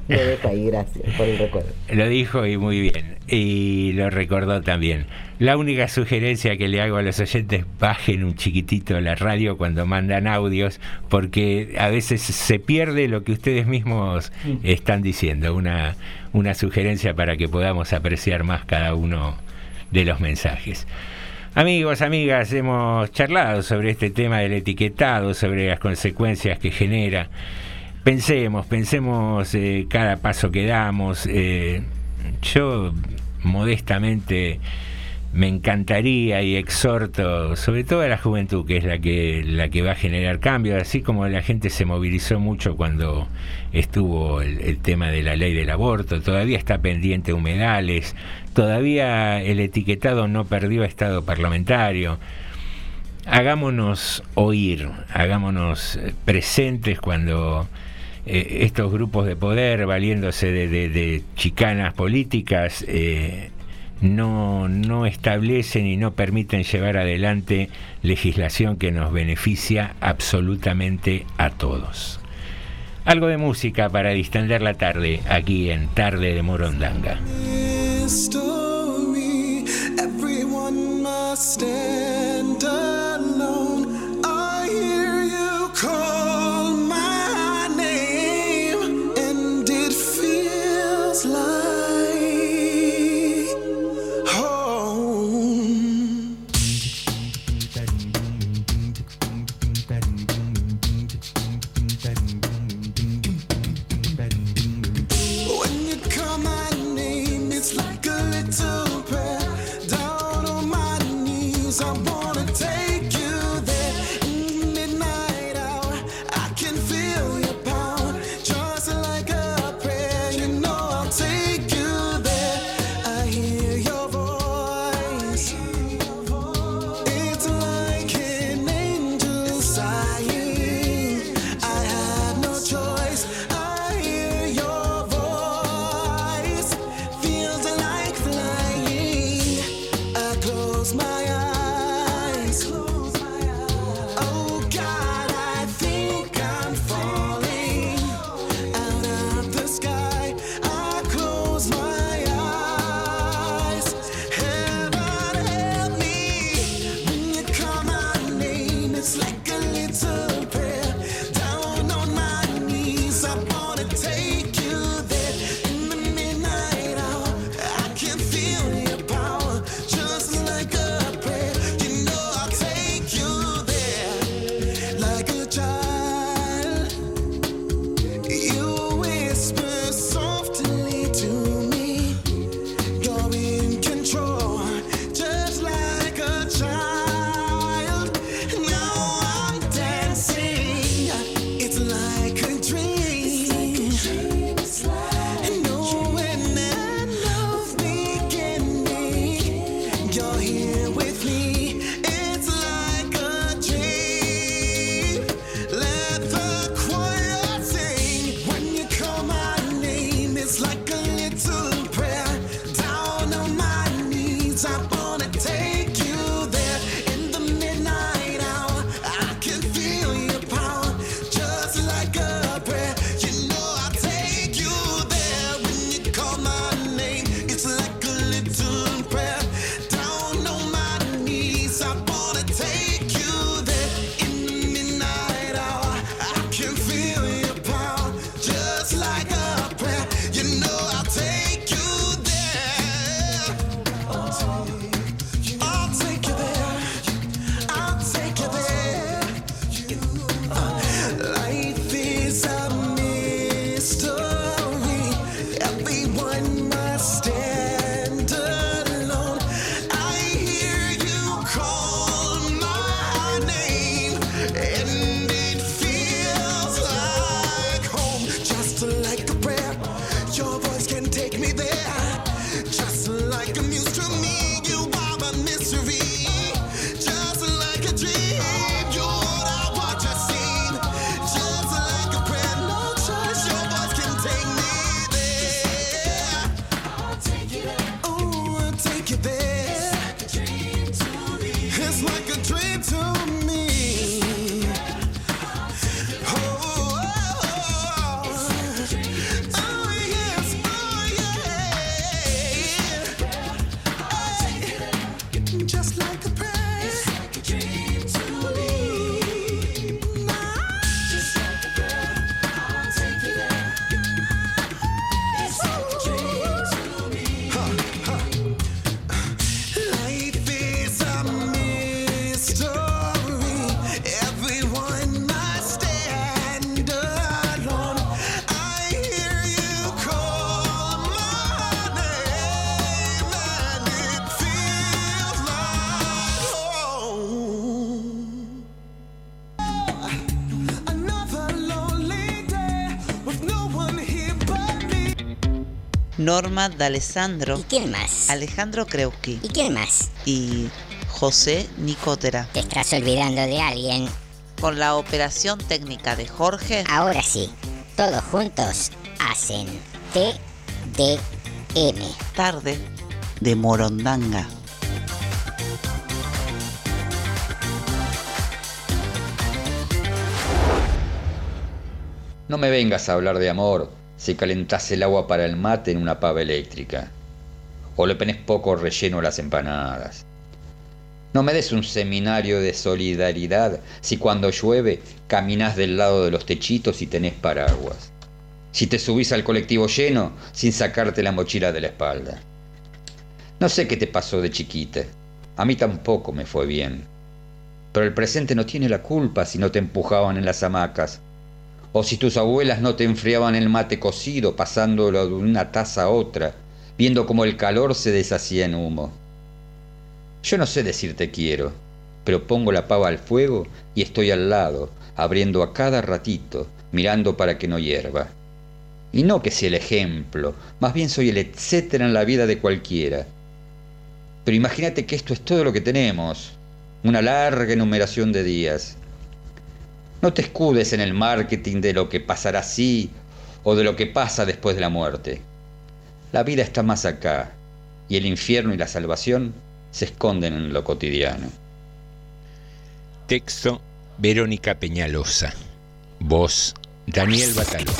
Lo dejo ahí, gracias por el recuerdo. Lo dijo y muy bien. Y lo recordó también. La única sugerencia que le hago a los oyentes, bajen un chiquitito la radio cuando mandan audios, porque a veces se pierde lo que ustedes mismos están diciendo. Una, una sugerencia para que podamos apreciar más cada uno de los mensajes. Amigos, amigas, hemos charlado sobre este tema del etiquetado, sobre las consecuencias que genera. Pensemos, pensemos eh, cada paso que damos. eh, yo modestamente me encantaría y exhorto, sobre todo a la juventud, que es la que, la que va a generar cambios, así como la gente se movilizó mucho cuando estuvo el, el tema de la ley del aborto, todavía está pendiente humedales, todavía el etiquetado no perdió estado parlamentario. Hagámonos oír, hagámonos presentes cuando eh, estos grupos de poder, valiéndose de, chicanas políticas, eh, no, no establecen y no permiten llevar adelante legislación que nos beneficia absolutamente a todos. Algo de música para distender la tarde aquí en Tarde de Morondanga. Norma D'Alessandro. ¿Y quién más? Alejandro Kreuski. ¿Y quién más? Y José Nicotera. Te estás olvidando de alguien. Con la operación técnica de Jorge. Ahora sí, todos juntos hacen TDM. Tarde de Morondanga. No me vengas a hablar de amor si calentás el agua para el mate en una pava eléctrica. O le pones poco relleno a las empanadas. No me des un seminario de solidaridad si cuando llueve caminas del lado de los techitos y tenés paraguas. Si te subís al colectivo lleno sin sacarte la mochila de la espalda. No sé qué te pasó de chiquita. A mí tampoco me fue bien. Pero el presente no tiene la culpa si no te empujaban en las hamacas o si tus abuelas no te enfriaban el mate cocido pasándolo de una taza a otra, viendo cómo el calor se deshacía en humo. Yo no sé decirte quiero, pero pongo la pava al fuego y estoy al lado, abriendo a cada ratito, mirando para que no hierva. Y no que sea el ejemplo, más bien soy el etcétera en la vida de cualquiera. Pero imagínate que esto es todo lo que tenemos, una larga enumeración de días. No te escudes en el marketing de lo que pasará así o de lo que pasa después de la muerte. La vida está más acá y el infierno y la salvación se esconden en lo cotidiano. Texto Verónica Peñalosa. Voz Daniel Batalov.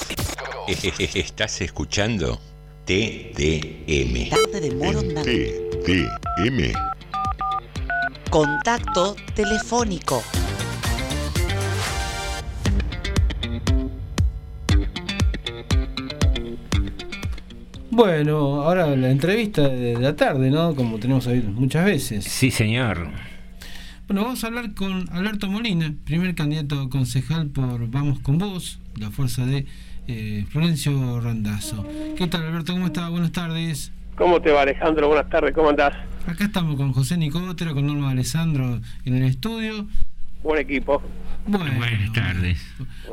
Estás escuchando TDM. TDM. Contacto telefónico. Bueno, ahora la entrevista de la tarde, ¿no? Como tenemos ahí muchas veces. Sí, señor. Bueno, vamos a hablar con Alberto Molina, primer candidato a concejal por Vamos con Vos, la fuerza de eh, Florencio Randazzo. ¿Qué tal, Alberto? ¿Cómo está? Buenas tardes. ¿Cómo te va, Alejandro? Buenas tardes, ¿cómo andás? Acá estamos con José Nicotera, con Norma Alessandro en el estudio. Buen equipo. Bueno, Buenas tardes.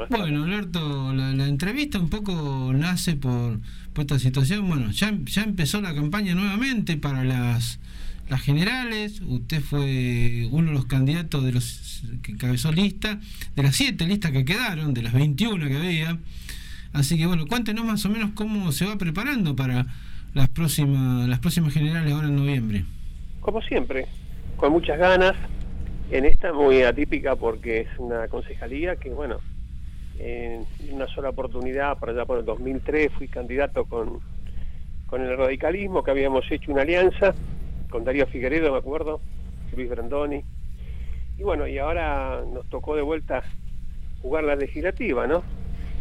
Bueno, Alberto, la, la entrevista un poco nace por, por esta situación. Bueno, ya, ya empezó la campaña nuevamente para las, las generales. Usted fue uno de los candidatos de los que encabezó lista, de las siete listas que quedaron, de las 21 que había. Así que bueno, cuéntenos más o menos cómo se va preparando para las próximas, las próximas generales ahora en noviembre. Como siempre, con muchas ganas. En esta muy atípica porque es una concejalía que, bueno, en una sola oportunidad, para allá por el 2003, fui candidato con, con el radicalismo, que habíamos hecho una alianza con Darío Figueredo, me acuerdo, Luis Brandoni. Y bueno, y ahora nos tocó de vuelta jugar la legislativa, ¿no?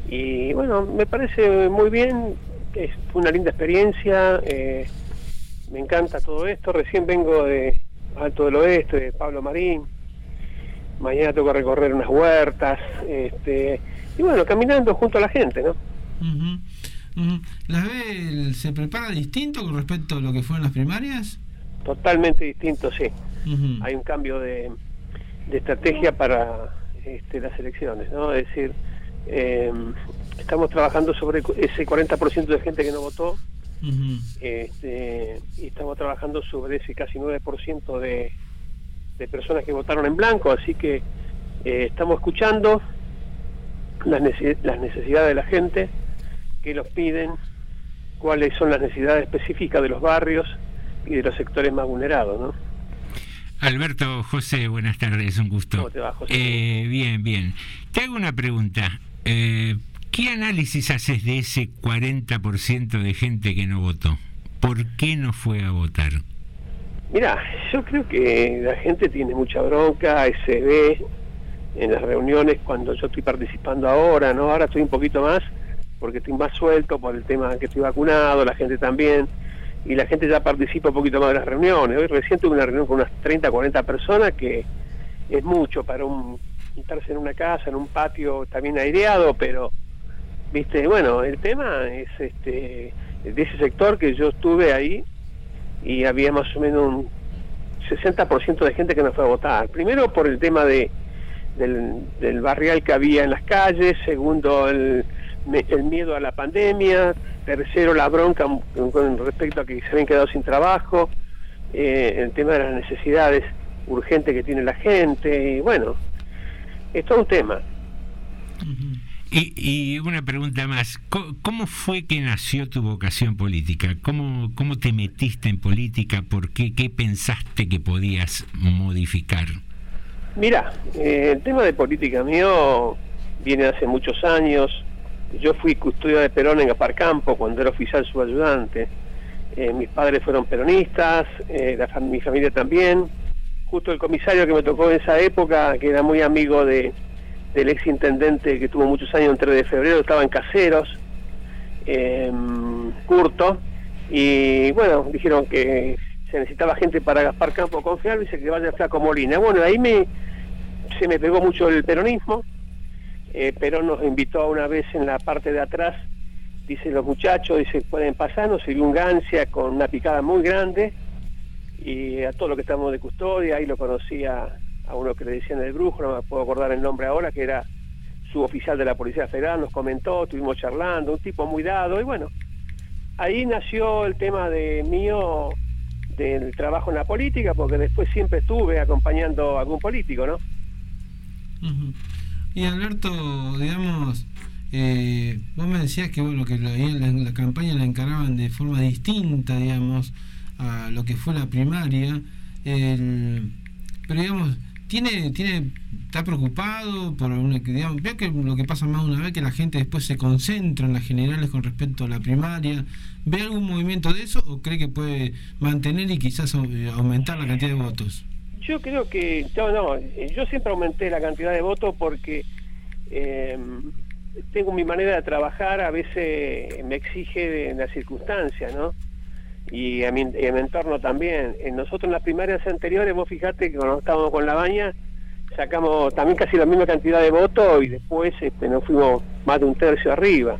Y bueno, me parece muy bien, es fue una linda experiencia, eh, me encanta todo esto, recién vengo de Alto del Oeste, de Pablo Marín, mañana tengo que recorrer unas huertas, este, y bueno, caminando junto a la gente, ¿no? Ujú, ujú. ¿La ve, se prepara distinto con respecto a lo que fueron las primarias? Totalmente distinto, sí. Hay un cambio de, de estrategia para este, las elecciones, ¿no? Es decir, eh, estamos trabajando sobre ese 40% de gente que no votó, Este, y estamos trabajando sobre ese casi 9% de, de personas que votaron en blanco, así que eh, estamos escuchando las, nece- las necesidades de la gente, que los piden, cuáles son las necesidades específicas de los barrios y de los sectores más vulnerados, ¿no? Alberto José, buenas tardes, un gusto. ¿Cómo te va, José? Eh, bien, bien. Te hago una pregunta. Eh, ¿Qué análisis haces de ese 40% de gente que no votó? ¿Por qué no fue a votar? Mira, yo creo que la gente tiene mucha bronca, se ve en las reuniones cuando yo estoy participando ahora, ¿no? Ahora estoy un poquito más porque estoy más suelto por el tema que estoy vacunado, la gente también, y la gente ya participa un poquito más de las reuniones. Hoy recién tuve una reunión con unas 30, 40 personas que es mucho para un juntarse en una casa, en un patio también aireado, pero viste, bueno, el tema es este de ese sector que yo estuve ahí y había más o menos un 60% de gente que no fue a votar. Primero por el tema de del, barrial que había en las calles, segundo el, miedo a la pandemia, tercero la bronca con respecto a que se habían quedado sin trabajo, eh, el tema de las necesidades urgentes que tiene la gente, y bueno, es todo un tema. Y, y una pregunta más, ¿cómo fue que nació tu vocación política? ¿Cómo, cómo te metiste en política? ¿Por qué? ¿Qué pensaste que podías modificar? Mira, eh, el tema de política mío viene hace muchos años. Yo fui custodio de Perón en Aparcampo cuando era oficial subayudante. Eh, mis padres fueron peronistas, eh, la mi familia también. Justo el comisario que me tocó en esa época, que era muy amigo de, del ex intendente que tuvo muchos años en 3 de febrero, estaba en Caseros, eh, Curto, y bueno, dijeron que se necesitaba gente para Gaspar Campo confiable y se que vaya Flaco Molina. Bueno, ahí me, se me pegó mucho el peronismo. Eh, Perón nos invitó una vez en la parte de atrás, dice los muchachos, dice, pueden pasar, nos sirvió un gancia con una picada muy grande y a todos los que estamos de custodia, ahí lo conocía a uno que le decían el brujo, no me puedo acordar el nombre ahora, que era su oficial de la Policía Federal, nos comentó, estuvimos charlando, un tipo muy dado, y bueno, ahí nació el tema de mío del trabajo en la política, porque después siempre estuve acompañando a algún político, ¿no? Y Alberto, digamos, eh, vos me decías que bueno que la, la campaña la encaraban de forma distinta, digamos, a lo que fue la primaria. El- pero digamos, tiene, tiene, está preocupado por una digamos, veo que lo que pasa más de una vez que la gente después se concentra en las generales con respecto a la primaria. ¿Ve algún movimiento de eso o cree que puede mantener y quizás eh, aumentar la cantidad de votos? Yo creo que, no, no, eh, yo siempre aumenté la cantidad de votos porque eh, tengo mi manera de trabajar, a veces me exige de las circunstancias, ¿no? Y a mi, a mi entorno también. Nosotros en las primarias anteriores, vos fijate que cuando estábamos con la baña, sacamos también casi la misma cantidad de votos y después este, nos fuimos más de un tercio arriba.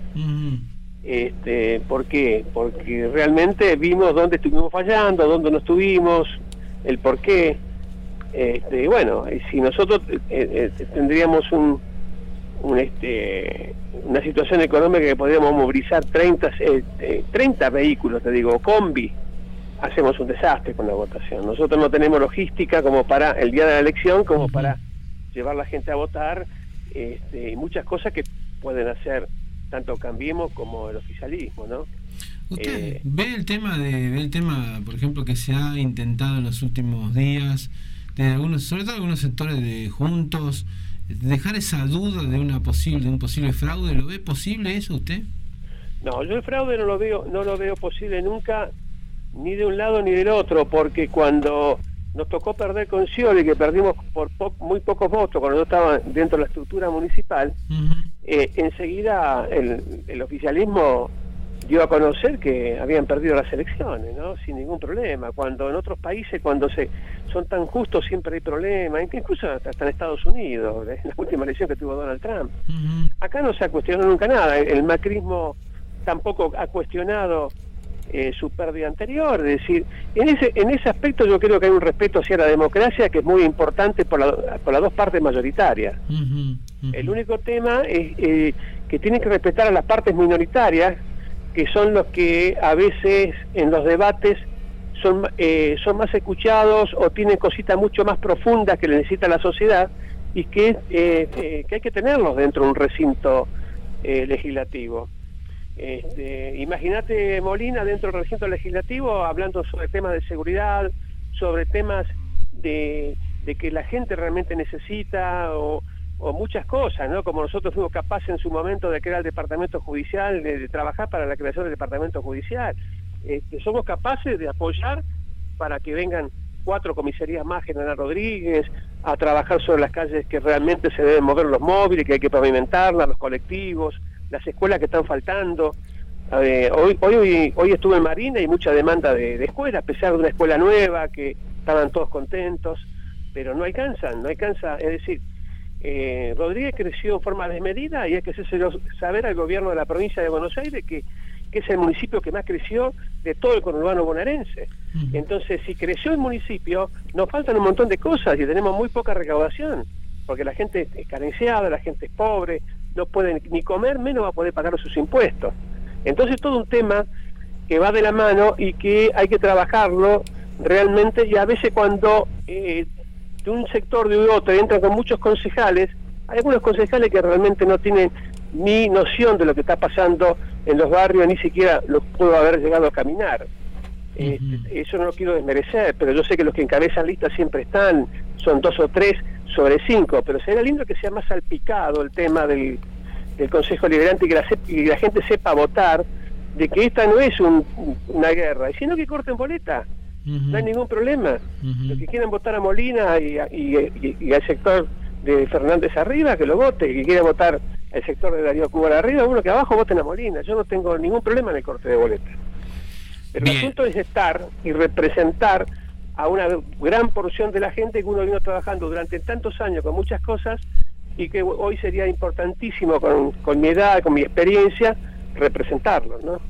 Este, ¿Por qué? Porque realmente vimos dónde estuvimos fallando, dónde no estuvimos, el por qué. Este, bueno, si nosotros eh, eh, tendríamos un, un, este, una situación económica que podríamos movilizar 30, eh, eh, 30 vehículos, te digo, combi, hacemos un desastre con la votación. Nosotros no tenemos logística como para el día de la elección, como para llevar la gente a votar, este, y muchas cosas que pueden hacer tanto Cambiemos como el oficialismo, ¿no? ¿Usted Eh, ve el tema de ve el tema, por ejemplo, que se ha intentado en los últimos días de algunos, sobre todo algunos sectores de juntos, dejar esa duda de una posible de un posible fraude? ¿Lo ve posible eso usted? No, yo el fraude no lo veo, no lo veo posible nunca, ni de un lado ni del otro, porque cuando nos tocó perder con Scioli, que perdimos por po- muy pocos votos cuando yo estaba dentro de la estructura municipal, eh, enseguida el, el oficialismo dio a conocer que habían perdido las elecciones, ¿no? Sin ningún problema. Cuando en otros países, cuando se son tan justos, siempre hay problemas, incluso hasta en Estados Unidos, en la última elección que tuvo Donald Trump. Acá no se ha cuestionado nunca nada. El macrismo tampoco ha cuestionado eh, su pérdida anterior. Es decir, en ese, en ese aspecto yo creo que hay un respeto hacia la democracia que es muy importante por, la- por las dos partes mayoritarias. El único tema es eh, que tienen que respetar a las partes minoritarias que son los que a veces en los debates son, eh, son más escuchados o tienen cositas mucho más profundas que le necesita la sociedad y que, eh, eh, que hay que tenerlos dentro de un recinto legislativo. Este, Imagínate Molina dentro del recinto legislativo hablando sobre temas de seguridad, sobre temas de, de que la gente realmente necesita o muchas cosas, ¿no? Como nosotros fuimos capaces en su momento de crear el departamento judicial, de, trabajar para la creación del departamento judicial. Este, somos capaces de apoyar para que vengan cuatro comisarías más, General Rodríguez, a trabajar sobre las calles que realmente se deben mover los móviles, que hay que pavimentarlas, los colectivos, las escuelas que están faltando. Eh, hoy, hoy, hoy estuve en Marina y mucha demanda de, de escuela, a pesar de una escuela nueva, que estaban todos contentos, pero no alcanzan, no alcanza, es decir, eh, Rodríguez creció en forma desmedida y hay que hacérselo saber al gobierno de la provincia de Buenos Aires que, que es el municipio que más creció de todo el conurbano bonaerense. Entonces, si creció el municipio, nos faltan un montón de cosas y tenemos muy poca recaudación, porque la gente es carenciada, la gente es pobre, no puede ni comer, menos va a poder pagar sus impuestos. Entonces, todo un tema que va de la mano y que hay que trabajarlo realmente y a veces cuando eh, de un sector de otro entran con muchos concejales, hay algunos concejales que realmente no tienen ni noción de lo que está pasando en los barrios, ni siquiera los puedo haber llegado a caminar. Este, eso no lo quiero desmerecer, pero yo sé que los que encabezan listas siempre están, son dos o tres sobre cinco, pero sería lindo que sea más salpicado el tema del, del Consejo Liberante y que, la, sep- y la gente sepa votar de que esta no es un- una guerra, sino que corten boleta, no hay ningún problema. Los que quieran votar a Molina y, y- y- y al sector de Fernández arriba, que lo vote, y que quiera votar al sector de Darío Cuba arriba, uno que abajo voten a Molina, yo no tengo ningún problema en el corte de boleta. Pero el asunto es estar y representar a una gran porción de la gente que uno vino trabajando durante tantos años con muchas cosas y que hoy sería importantísimo con, con mi edad, con mi experiencia, representarlos, ¿no?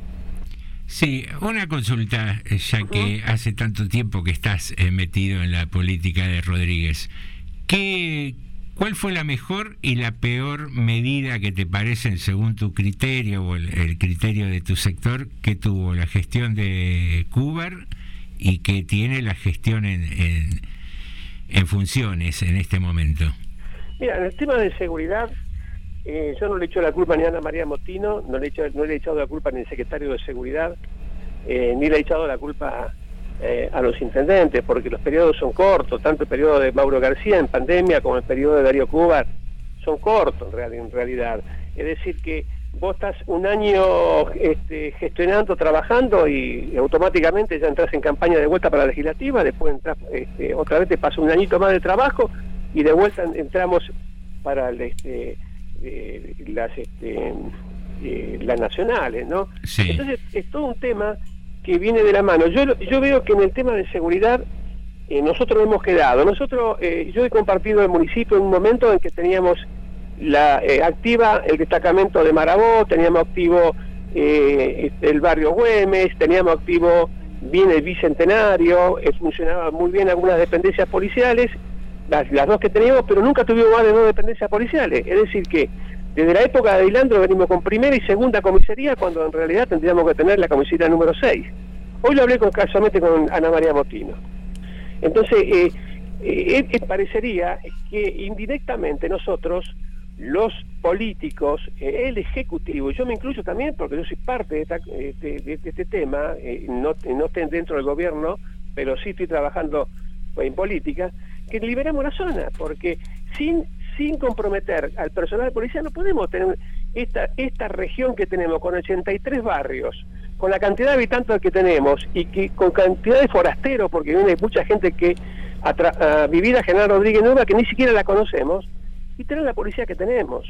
Sí, una consulta, eh, ya que hace tanto tiempo que estás eh, metido en la política de Rodríguez. ¿Qué, ¿Cuál fue la mejor y la peor medida que te parecen, según tu criterio o el, el criterio de tu sector, que tuvo la gestión de Cubar y que tiene la gestión en, en, en funciones en este momento? Mira, en el tema de seguridad, eh, yo no le echo la culpa ni a Ana María Motino, no le, no he echado la culpa ni al secretario de Seguridad, eh, ni le he echado la culpa eh, a los intendentes, porque los periodos son cortos, tanto el periodo de Mauro García en pandemia como el periodo de Darío Cubar son cortos en realidad. Es decir, que vos estás un año este, gestionando, trabajando y automáticamente ya entras en campaña de vuelta para la legislativa, después entras, este, otra vez te pasa un añito más de trabajo y de vuelta entramos para el, este, eh, las este, eh, las nacionales, ¿no? Entonces es todo un tema que viene de la mano. Yo yo veo que en el tema de seguridad eh, nosotros hemos quedado. Nosotros eh, yo he compartido el municipio en un momento en que teníamos la activa el destacamento de Marabó, teníamos activo eh, este, el barrio Güemes, teníamos activo bien el bicentenario, funcionaban muy bien algunas dependencias policiales las, dos que teníamos, pero nunca tuvimos más de dos dependencias policiales. Es decir, que desde la época de Hilandro venimos con primera y segunda comisaría, cuando en realidad tendríamos que tener la comisaría número 6. Hoy lo hablé casualmente con Ana María Motino. Entonces, eh, eh, parecería que indirectamente nosotros, los políticos, eh, el Ejecutivo, y yo me incluyo también porque yo soy parte de, esta- este tema, no, no estoy dentro del gobierno, pero sí estoy trabajando en política, que liberamos la zona, porque sin sin comprometer al personal policial no podemos tener esta esta región que tenemos con 83 barrios, con la cantidad de habitantes que tenemos y que con cantidad de forasteros, porque viene mucha gente que a, a vivir a General Rodríguez Nueva que ni siquiera la conocemos, y tener la policía que tenemos.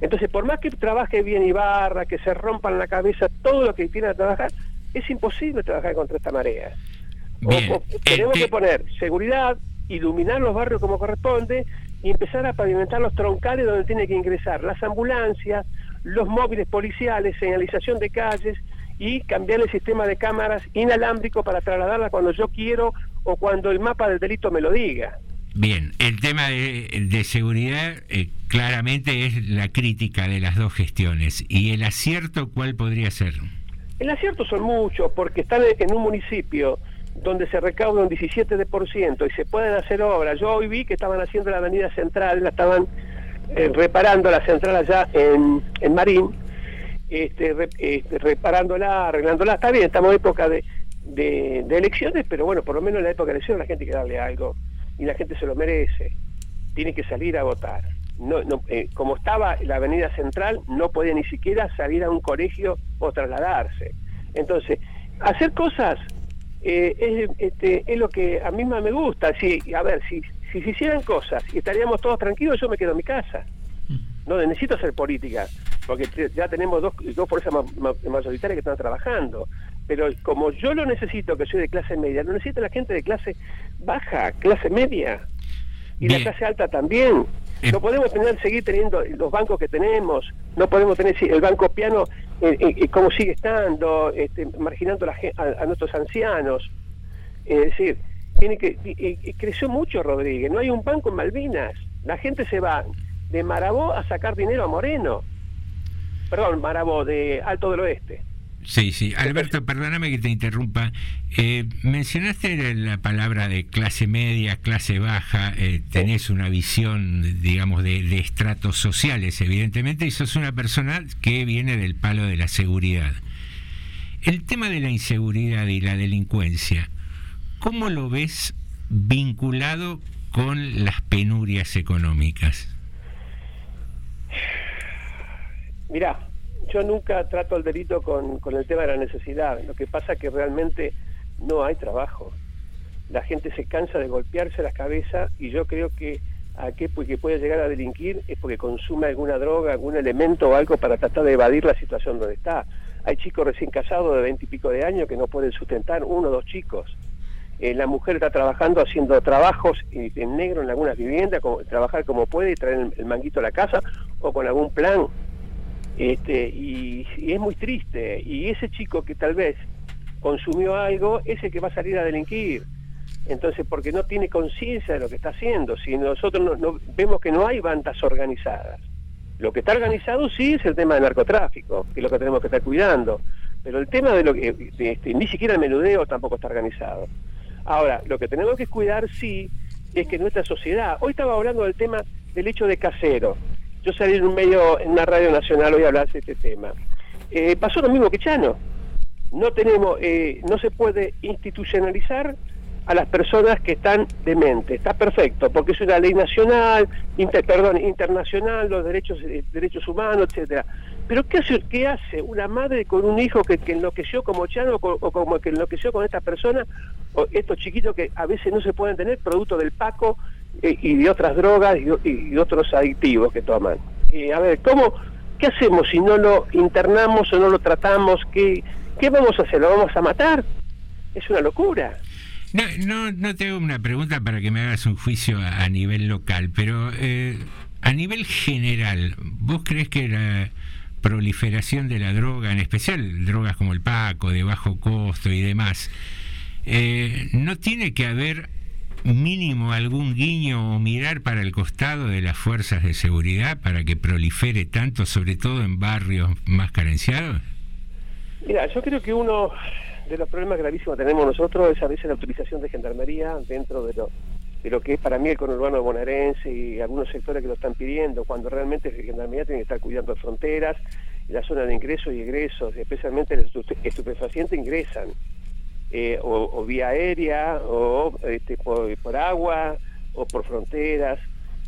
Entonces, por más que trabaje bien Ibarra, que se rompan la cabeza todo lo que tiene a trabajar, es imposible trabajar contra esta marea. O- o tenemos que poner seguridad, iluminar los barrios como corresponde y empezar a pavimentar los troncales donde tiene que ingresar las ambulancias, los móviles policiales, señalización de calles y cambiar el sistema de cámaras inalámbrico para trasladarla cuando yo quiero o cuando el mapa del delito me lo diga. Bien, el tema de, de seguridad eh, claramente es la crítica de las dos gestiones. ¿Y el acierto cuál podría ser? El acierto son muchos, porque están en- en un municipio donde se recauda un 17% y se pueden hacer obras. Yo hoy vi que estaban haciendo la avenida central, la estaban eh, reparando la central allá en, en Marín, este, re- este, reparándola, arreglándola. Está bien, estamos en época de, de, elecciones, pero bueno, por lo menos en la época de elecciones la gente hay que darle algo y la gente se lo merece. Tiene que salir a votar. No, no, eh, como estaba la avenida central, no podía ni siquiera salir a un colegio o trasladarse. Entonces, hacer cosas eh, es, este, es lo que a mí más me gusta. Si, a ver, si, si se hicieran cosas y estaríamos todos tranquilos, yo me quedo en mi casa. No necesito hacer política, porque ya tenemos dos, dos fuerzas ma- ma- mayoritarias que están trabajando. Pero como yo lo necesito, que soy de clase media, lo necesita la gente de clase baja, clase media. Y la clase alta también. No podemos tener, seguir teniendo los bancos que tenemos, no podemos tener el banco piano eh, eh, eh, como sigue estando, este, marginando la a- nuestros ancianos. Es decir, tiene que eh, eh, creció mucho Rodríguez, no hay un banco en Malvinas. La gente se va de Marabó a sacar dinero a Moreno. Perdón, Marabó, de Alto del Oeste. Sí, sí. Alberto, perdóname que te interrumpa. Eh, mencionaste la palabra de clase media, clase baja. eh, tenés una visión, digamos, de, de estratos sociales, evidentemente, y sos una persona que viene del palo de la seguridad. El tema de la inseguridad y la delincuencia, ¿cómo lo ves vinculado con las penurias económicas? Mirá, yo nunca trato el delito con, con el tema de la necesidad. Lo que pasa es que realmente no hay trabajo. La gente se cansa de golpearse la cabeza y yo creo que a pu- que puede llegar a delinquir es porque consume alguna droga, algún elemento o algo para tratar de evadir la situación donde está. Hay chicos recién casados de veinte y pico de años que no pueden sustentar uno o dos chicos. Eh, la mujer está trabajando haciendo trabajos eh, en negro en algunas viviendas, trabajar como puede y traer el manguito a la casa o con algún plan este, y, es muy triste. Y ese chico que tal vez consumió algo es el que va a salir a delinquir. Entonces, porque no tiene conciencia de lo que está haciendo. Si nosotros no, no- vemos que no hay bandas organizadas. Lo que está organizado sí es el tema del narcotráfico, que es lo que tenemos que estar cuidando. Pero el tema de lo que, de este, ni siquiera el menudeo tampoco está organizado. Ahora, lo que tenemos que cuidar sí es que nuestra sociedad, hoy estaba hablando del tema del hecho de casero. Yo salí en un medio, en una radio nacional hoy a hablar de este tema. Eh, pasó lo mismo que Chano. No tenemos, eh, no se puede institucionalizar a las personas que están dementes. Está perfecto, porque es una ley nacional, inter- perdón, internacional, los derechos, eh, derechos humanos, etcétera. Pero ¿qué hace, qué hace una madre con un hijo que, que enloqueció como Chano o, o como que enloqueció con esta persona, o estos chiquitos que a veces no se pueden tener producto del Paco y de otras drogas y, otros adictivos que toman? Eh, a ver, ¿cómo, ¿qué hacemos si no lo internamos o no lo tratamos? ¿Qué, ¿Qué vamos a hacer? ¿Lo vamos a matar? Es una locura. No, no, no te hago una pregunta para que me hagas un juicio a, a nivel local, pero eh, a nivel general, ¿vos crees que la proliferación de la droga, en especial drogas como el Paco, de bajo costo y demás, eh, no tiene que haber mínimo algún guiño o mirar para el costado de las fuerzas de seguridad para que prolifere tanto, sobre todo en barrios más carenciados? Mira, yo creo que uno de los problemas gravísimos que tenemos nosotros es a veces la utilización de gendarmería dentro de lo, de lo que es para mí el conurbano bonaerense y algunos sectores que lo están pidiendo, cuando realmente la gendarmería tiene que estar cuidando fronteras la zona de ingresos y egresos, especialmente los estu- estupefacientes ingresan, eh, o, vía aérea, o este, por, por agua, o por fronteras.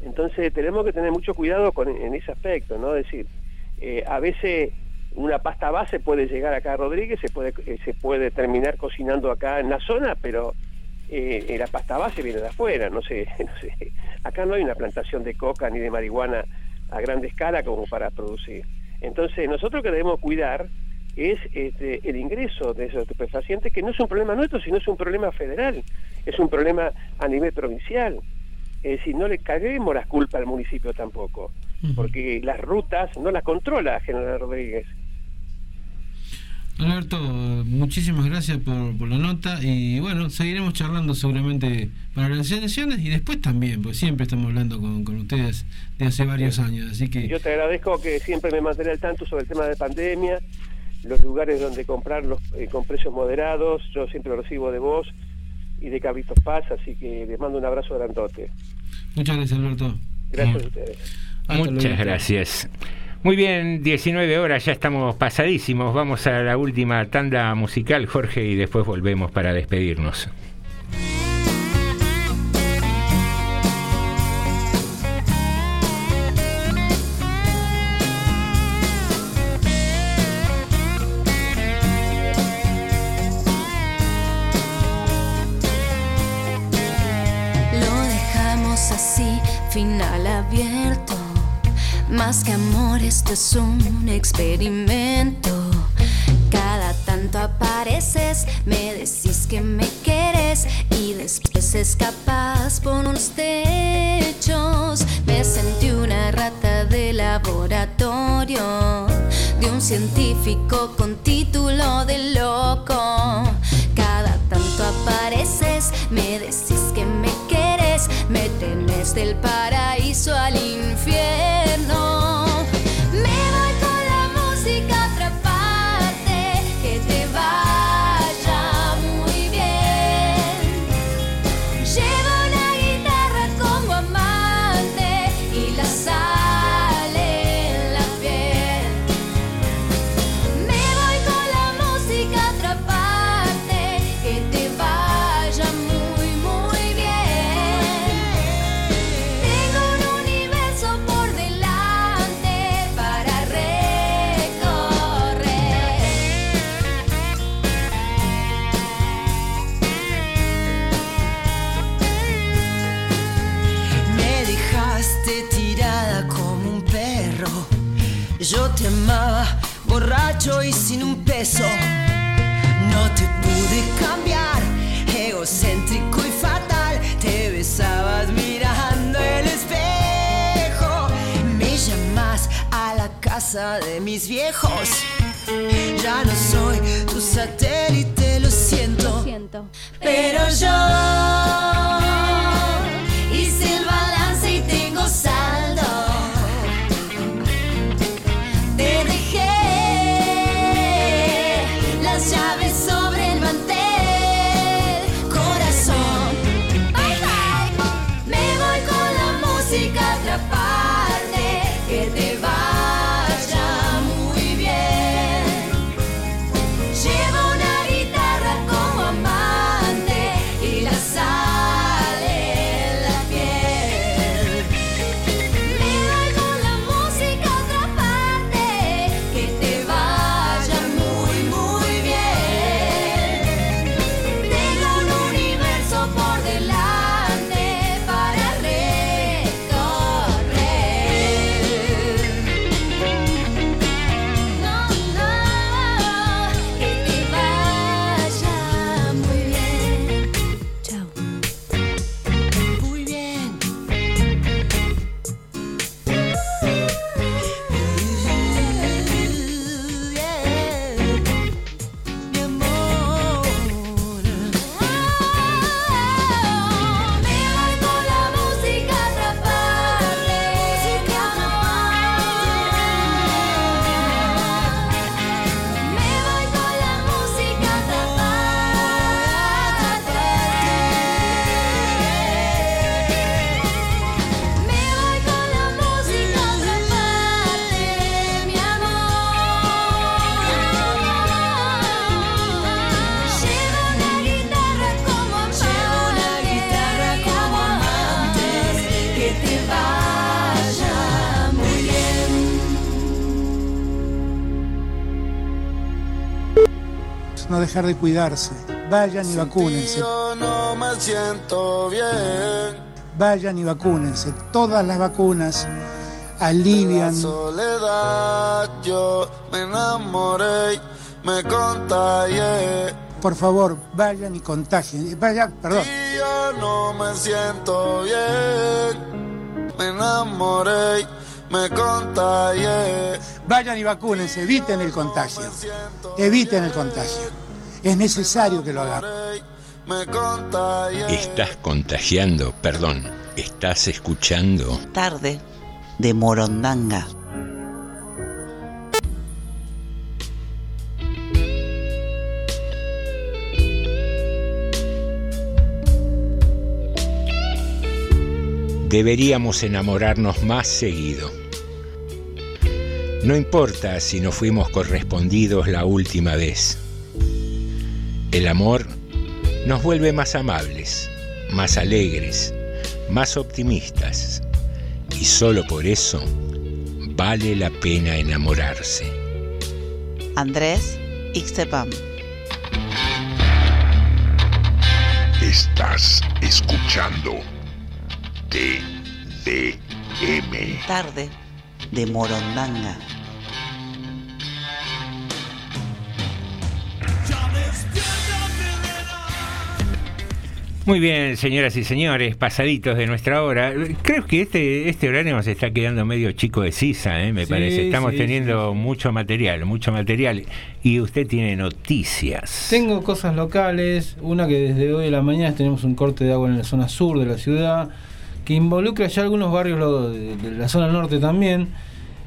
Entonces tenemos que tener mucho cuidado con, en ese aspecto, ¿no? Es decir, eh, a veces una pasta base puede llegar acá a Rodríguez, se puede, eh, se puede terminar cocinando acá en la zona, pero eh, eh, la pasta base viene de afuera, no sé, no sé. Acá no hay una plantación de coca ni de marihuana a gran escala como para producir. Entonces, nosotros que debemos cuidar es este, el ingreso de esos estupefacientes, que no es un problema nuestro, sino es un problema federal, es un problema a nivel provincial. Es decir, no le caguemos las culpas al municipio tampoco, porque las rutas no las controla General Rodríguez. Alberto, muchísimas gracias por, por la nota y bueno, seguiremos charlando seguramente para las elecciones y después también, porque siempre estamos hablando con, con ustedes de hace varios años, así que Yo te agradezco que siempre me mantenga al tanto sobre el tema de pandemia los lugares donde comprarlos eh, con precios moderados. Yo siempre lo recibo de vos y de Carlitos Paz, así que les mando un abrazo grandote. Muchas gracias, Alberto. Gracias a ustedes. Hasta Muchas luego. gracias. Muy bien, 19 horas, ya estamos pasadísimos. Vamos a la última tanda musical, Jorge, y después volvemos para despedirnos. Final abierto. Más que amor, esto es un experimento. Cada tanto apareces, me decís que me quieres y después escapas por unos techos. Me sentí una rata de laboratorio de un científico con título de loco. Cada tanto apareces, me decís del paraíso al infierno. Borracho y sin un peso. No te pude cambiar, egocéntrico y fatal. Te besabas mirando el espejo. Me llamas a la casa de mis viejos. Ya no soy tu satélite, lo siento. Pero yo dejar de cuidarse. Vayan y vacúnense. Yo no me siento bien. Vayan y vacúnense. Todas las vacunas alivian. Soledad, yo me enamoré, me contagié. Por favor, vayan y contagien. Vayan, perdón. Y yo no me siento bien. Me enamoré, me contagié. Vayan y vacúnense. Eviten el contagio. Eviten el contagio. Es necesario que lo hagamos. Estás contagiando, perdón, estás escuchando. Tarde de Morondanga. Deberíamos enamorarnos más seguido. No importa si no fuimos correspondidos la última vez. El amor nos vuelve más amables, más alegres, más optimistas. Y solo por eso vale la pena enamorarse. Andrés Ixtepam. Estás escuchando TDM. Tarde de Morondanga. Muy bien, señoras y señores, pasaditos de nuestra hora. Creo que este, este horario nos está quedando medio chico de sisa, ¿eh? me Sí, parece. Estamos sí, teniendo mucho material, mucho material. Y usted tiene noticias. Tengo cosas locales, una que desde hoy a la mañana tenemos un corte de agua en la zona sur de la ciudad, que involucra ya algunos barrios de, la zona norte también,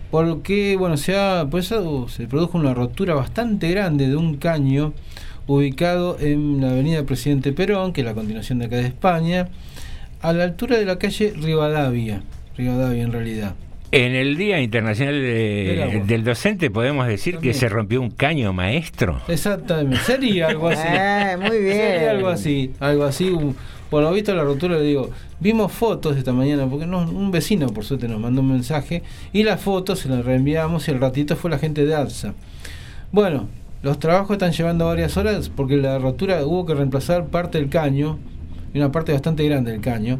porque bueno, se, ha, pues, se produjo una rotura bastante grande de un caño ubicado en la avenida Presidente Perón, que es la continuación de acá de España, a la altura de la calle Rivadavia, Rivadavia en realidad. En el Día Internacional de- Del Docente podemos decir También. que se rompió un caño maestro. Exactamente, sería algo así. Eh, muy bien. Sería algo así, algo así. un- lo visto la rotura le digo, vimos fotos esta mañana, porque no, un vecino por suerte nos mandó un mensaje, y las fotos se las reenviamos y el ratito fue la gente de ARSA. Bueno, los trabajos están llevando varias horas porque la rotura hubo que reemplazar parte del caño, y una parte bastante grande del caño.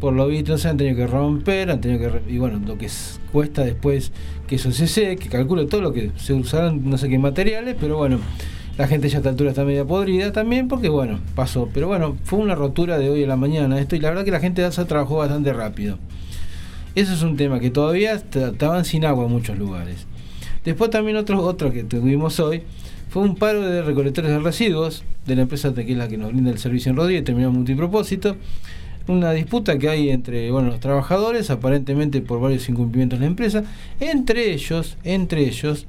Por lo visto se han tenido que romper, han tenido que y bueno, lo que es- cuesta después que eso se seque, calculo todo lo que se usarán no sé qué materiales, pero bueno, la gente ya a esta altura está media podrida también porque bueno, pasó. Pero bueno, fue una rotura de hoy a la mañana esto y la verdad que la gente ASA trabajó bastante rápido. Eso es un tema que todavía est- estaban sin agua en muchos lugares. Después también otro, otro que tuvimos hoy fue un paro de recolectores de residuos de la empresa que es la que nos brinda el servicio en Rodríguez, terminó multipropósito. Una disputa que hay entre bueno, los trabajadores, aparentemente por varios incumplimientos de la empresa, entre ellos, entre ellos,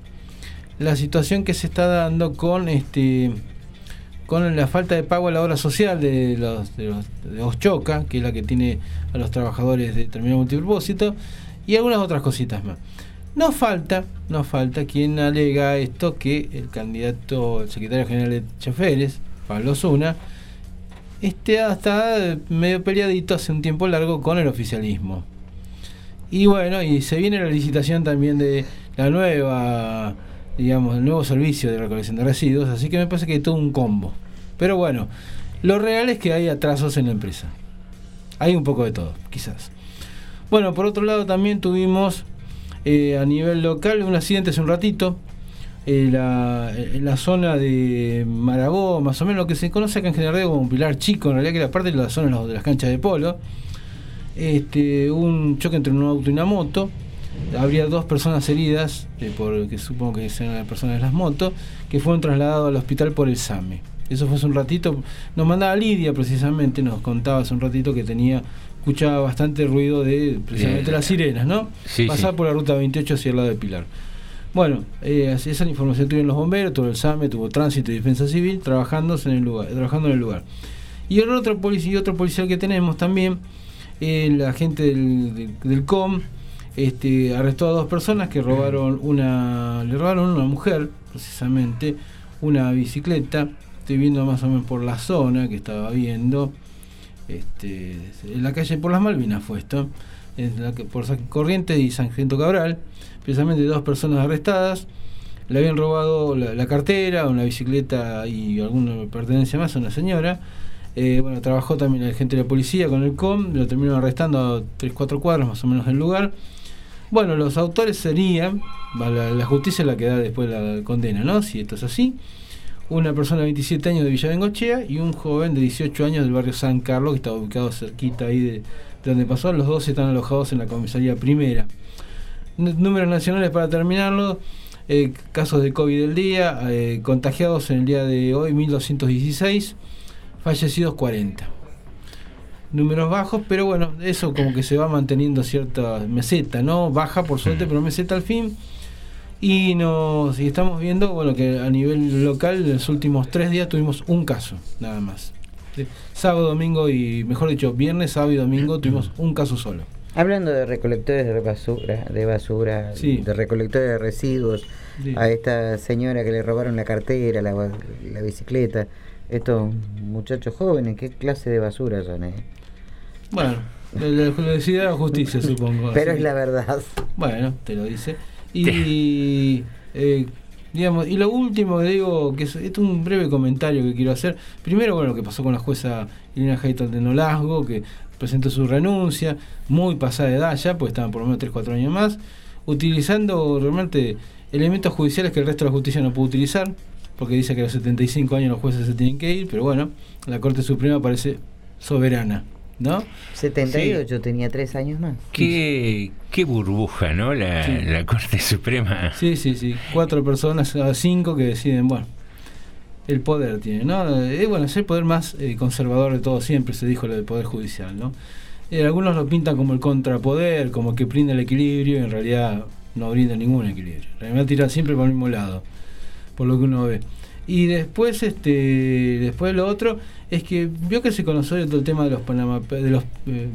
la situación que se está dando con este con la falta de pago a la hora social de los de, los, que es la que tiene a los trabajadores de terminal multipropósito, y algunas otras cositas más. Nos falta, nos falta quien alega esto que el candidato, el secretario general de choferes, Pablo Zuna, este está medio peleadito hace un tiempo largo con el oficialismo. Y bueno, y se viene la licitación también de la nueva, digamos, el nuevo servicio de recolección de residuos, así que me parece que hay todo un combo. Pero bueno, lo real es que hay atrasos en la empresa. Hay un poco de todo, quizás. Bueno, por otro lado también tuvimos eh, a nivel local un accidente hace un ratito. eh, la- en la zona de Marabó, más o menos lo que se conoce acá en General como Pilar Chico, en realidad que era parte de la zona de las canchas de polo. Este, un choque entre un auto y una moto. Habría dos personas heridas, eh, por, que supongo que sean las personas de las motos, que fueron trasladados al hospital por el SAME. Eso fue hace un ratito. Nos mandaba Lidia precisamente, nos contaba hace un ratito que tenía, escuchaba bastante ruido de precisamente Eh, las sirenas, ¿no? sí, Pasar sí. por la ruta 28 hacia el lado de Pilar. Bueno, eh, esa información tuvieron los bomberos, tuvo el SAME, tuvo tránsito y defensa civil trabajando en el lugar. Trabajando en el lugar. Y el otro, y otro policial que tenemos también, eh, la gente del, del- del COM, este, arrestó a dos personas que robaron una, le robaron a una mujer, precisamente, una bicicleta. Estoy viendo más o menos por la zona que estaba viendo. Este, en la calle por las Malvinas fue esto, en la que, por San Corrientes y San Gento Cabral, precisamente dos personas arrestadas, le habían robado la, cartera, una bicicleta y alguna pertenencia más a una señora. Eh, bueno, trabajó también el agente de la policía con el COM, lo terminaron arrestando a 3-4 cuadras más o menos del lugar. Bueno, los autores serían, la, la justicia es la que da después la condena, ¿no? Si esto es así. Una persona de 27 años de Villa Bengochea y un joven de 18 años del barrio San Carlos, que está ubicado cerquita ahí de, de donde pasó. Los dos están alojados en la comisaría primera. N- Números nacionales para terminarlo. eh, casos de COVID del día, eh, contagiados en el día de hoy 1216, fallecidos 40. Números bajos, pero bueno, eso como que se va manteniendo cierta meseta, ¿no? Baja por suerte, pero meseta al fin. Y nos y estamos viendo, bueno, que a nivel local en los últimos tres días tuvimos un caso, nada más. Sábado, domingo y, mejor dicho, viernes, sábado y domingo tuvimos un caso solo. Hablando de recolectores de basura, de basura, Sí. de recolectores de residuos, Sí. a esta señora que le robaron la cartera, la, la bicicleta, estos muchachos jóvenes, ¿qué clase de basura son? Eh? Bueno, la, la, justicia, supongo. Pero así es la verdad. Bueno, te lo dice. Y eh, digamos, y lo último que digo, que es, es un breve comentario que quiero hacer. Primero, bueno, lo que pasó con la jueza Irina Hayton de Nolasgo, que presentó su renuncia, muy pasada de edad ya, pues estaban por lo menos 3, 4 años más, utilizando realmente elementos judiciales que el resto de la justicia no pudo utilizar, porque dice que a los 75 años los jueces se tienen que ir, pero bueno, la Corte Suprema parece soberana, ¿no? 78, tenía 3 años más. Qué, qué burbuja, ¿no? La, Sí. la Corte Suprema. Sí, sí, sí. Cuatro personas a cinco que deciden, bueno, el poder tiene, ¿no? Eh, bueno, es el poder más eh, conservador de todo, siempre se dijo lo del poder judicial, ¿no? Eh, algunos lo pintan como el contrapoder, como que brinda el equilibrio, y en realidad no brinda ningún equilibrio. En realidad tira siempre por el mismo lado, por lo que uno ve. Y después, este, después lo otro es que vio que se conoció el tema de los Panama, Pa- de los eh,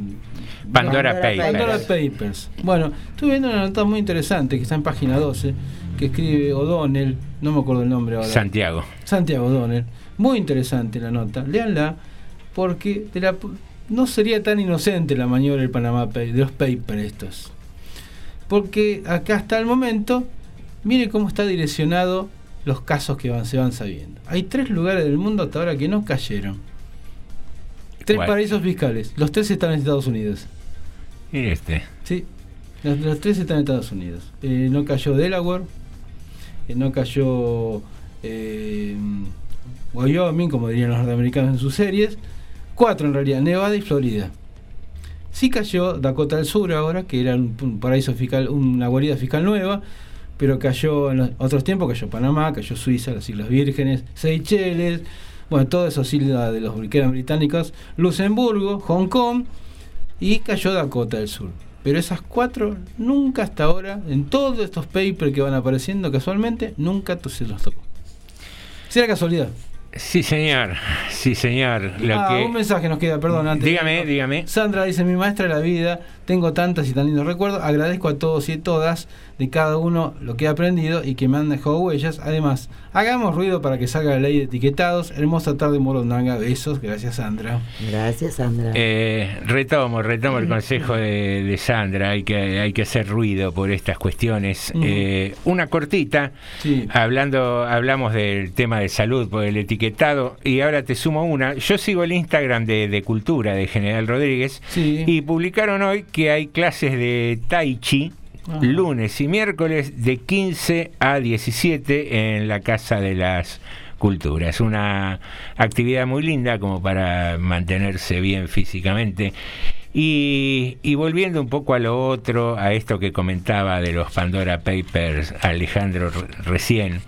Pandora Papers. Pandora Papers. Bueno, estuve viendo una nota muy interesante que está en página 12, que escribe O'Donnell, no me acuerdo el nombre ahora. Santiago. Santiago O'Donnell. Muy interesante la nota. Leanla porque de la, no sería tan inocente la maniobra del Panamá Pa- de los papers estos. Porque acá hasta el momento, mire cómo está direccionado los casos que van, se van sabiendo. Hay tres lugares del mundo hasta ahora que no cayeron. Tres paraísos fiscales. Los tres están en Estados Unidos. Y este. Sí, los, los tres están en Estados Unidos. Eh, no cayó Delaware, eh, no cayó eh, Wyoming, como dirían los norteamericanos en sus series. Cuatro en realidad, Nevada y Florida. Sí cayó Dakota del Sur ahora, que era un, un paraíso fiscal, una guarida fiscal nueva, pero cayó en los otros tiempos, cayó Panamá, cayó Suiza, las Islas Vírgenes, Seychelles, bueno, todas esas islas de los eran británicos, Luxemburgo, Hong Kong, y cayó Dakota del Sur. Pero esas cuatro, nunca hasta ahora, en todos estos papers que van apareciendo casualmente, nunca se los tocó. Será casualidad. Sí, señor. Sí, señor. Lo ah, que... un mensaje nos queda, perdón, antes. Dígame, dígame. Sandra dice, mi maestra de la vida, tengo tantas y tan lindos recuerdos, agradezco a todos y todas de cada uno lo que he aprendido y que me han dejado huellas. Además, hagamos ruido para que salga la ley de etiquetados. Hermosa tarde, Morondanga. Besos, gracias Sandra. Gracias, Sandra. Eh, retomo, retomo el consejo de, de Sandra, hay que, hay que hacer ruido por estas cuestiones. Eh, una cortita, Sí. hablando, hablamos del tema de salud por el etiquetado, y ahora te sumo una. Yo sigo el Instagram de, de Cultura de General Rodríguez Sí. y publicaron hoy que hay clases de Tai Chi. Ajá. Lunes y miércoles de 15 a 17 en la Casa de las Culturas. Una actividad muy linda como para mantenerse bien físicamente. Y, y volviendo un poco a lo otro, a esto que comentaba de los Pandora Papers, Alejandro re- recién,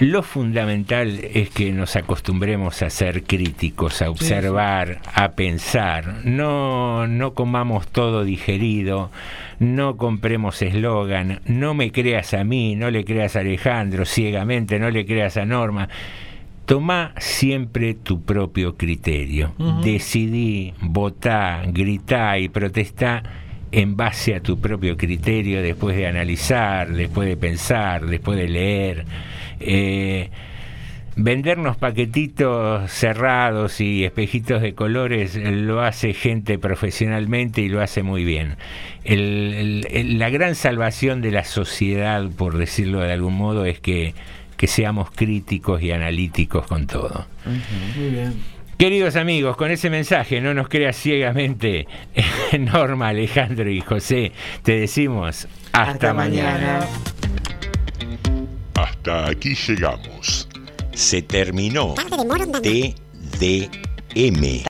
lo fundamental es que nos acostumbremos a ser críticos, a observar, a pensar. No, no comamos todo digerido, no compremos eslogan, no me creas a mí, no le creas a Alejandro ciegamente, no le creas a Norma. Toma siempre tu propio criterio. Decidí, votá, gritá y protestá en base a tu propio criterio después de analizar, después de pensar, después de leer. Eh, vendernos paquetitos cerrados y espejitos de colores lo hace gente profesionalmente y lo hace muy bien. La gran salvación de la sociedad, por decirlo de algún modo, es que, que seamos críticos y analíticos con todo. Muy bien. Queridos amigos, con ese mensaje, no nos creas ciegamente, Norma, Alejandro y José, te decimos hasta, Hasta mañana. mañana. Hasta aquí llegamos. Se terminó TDM.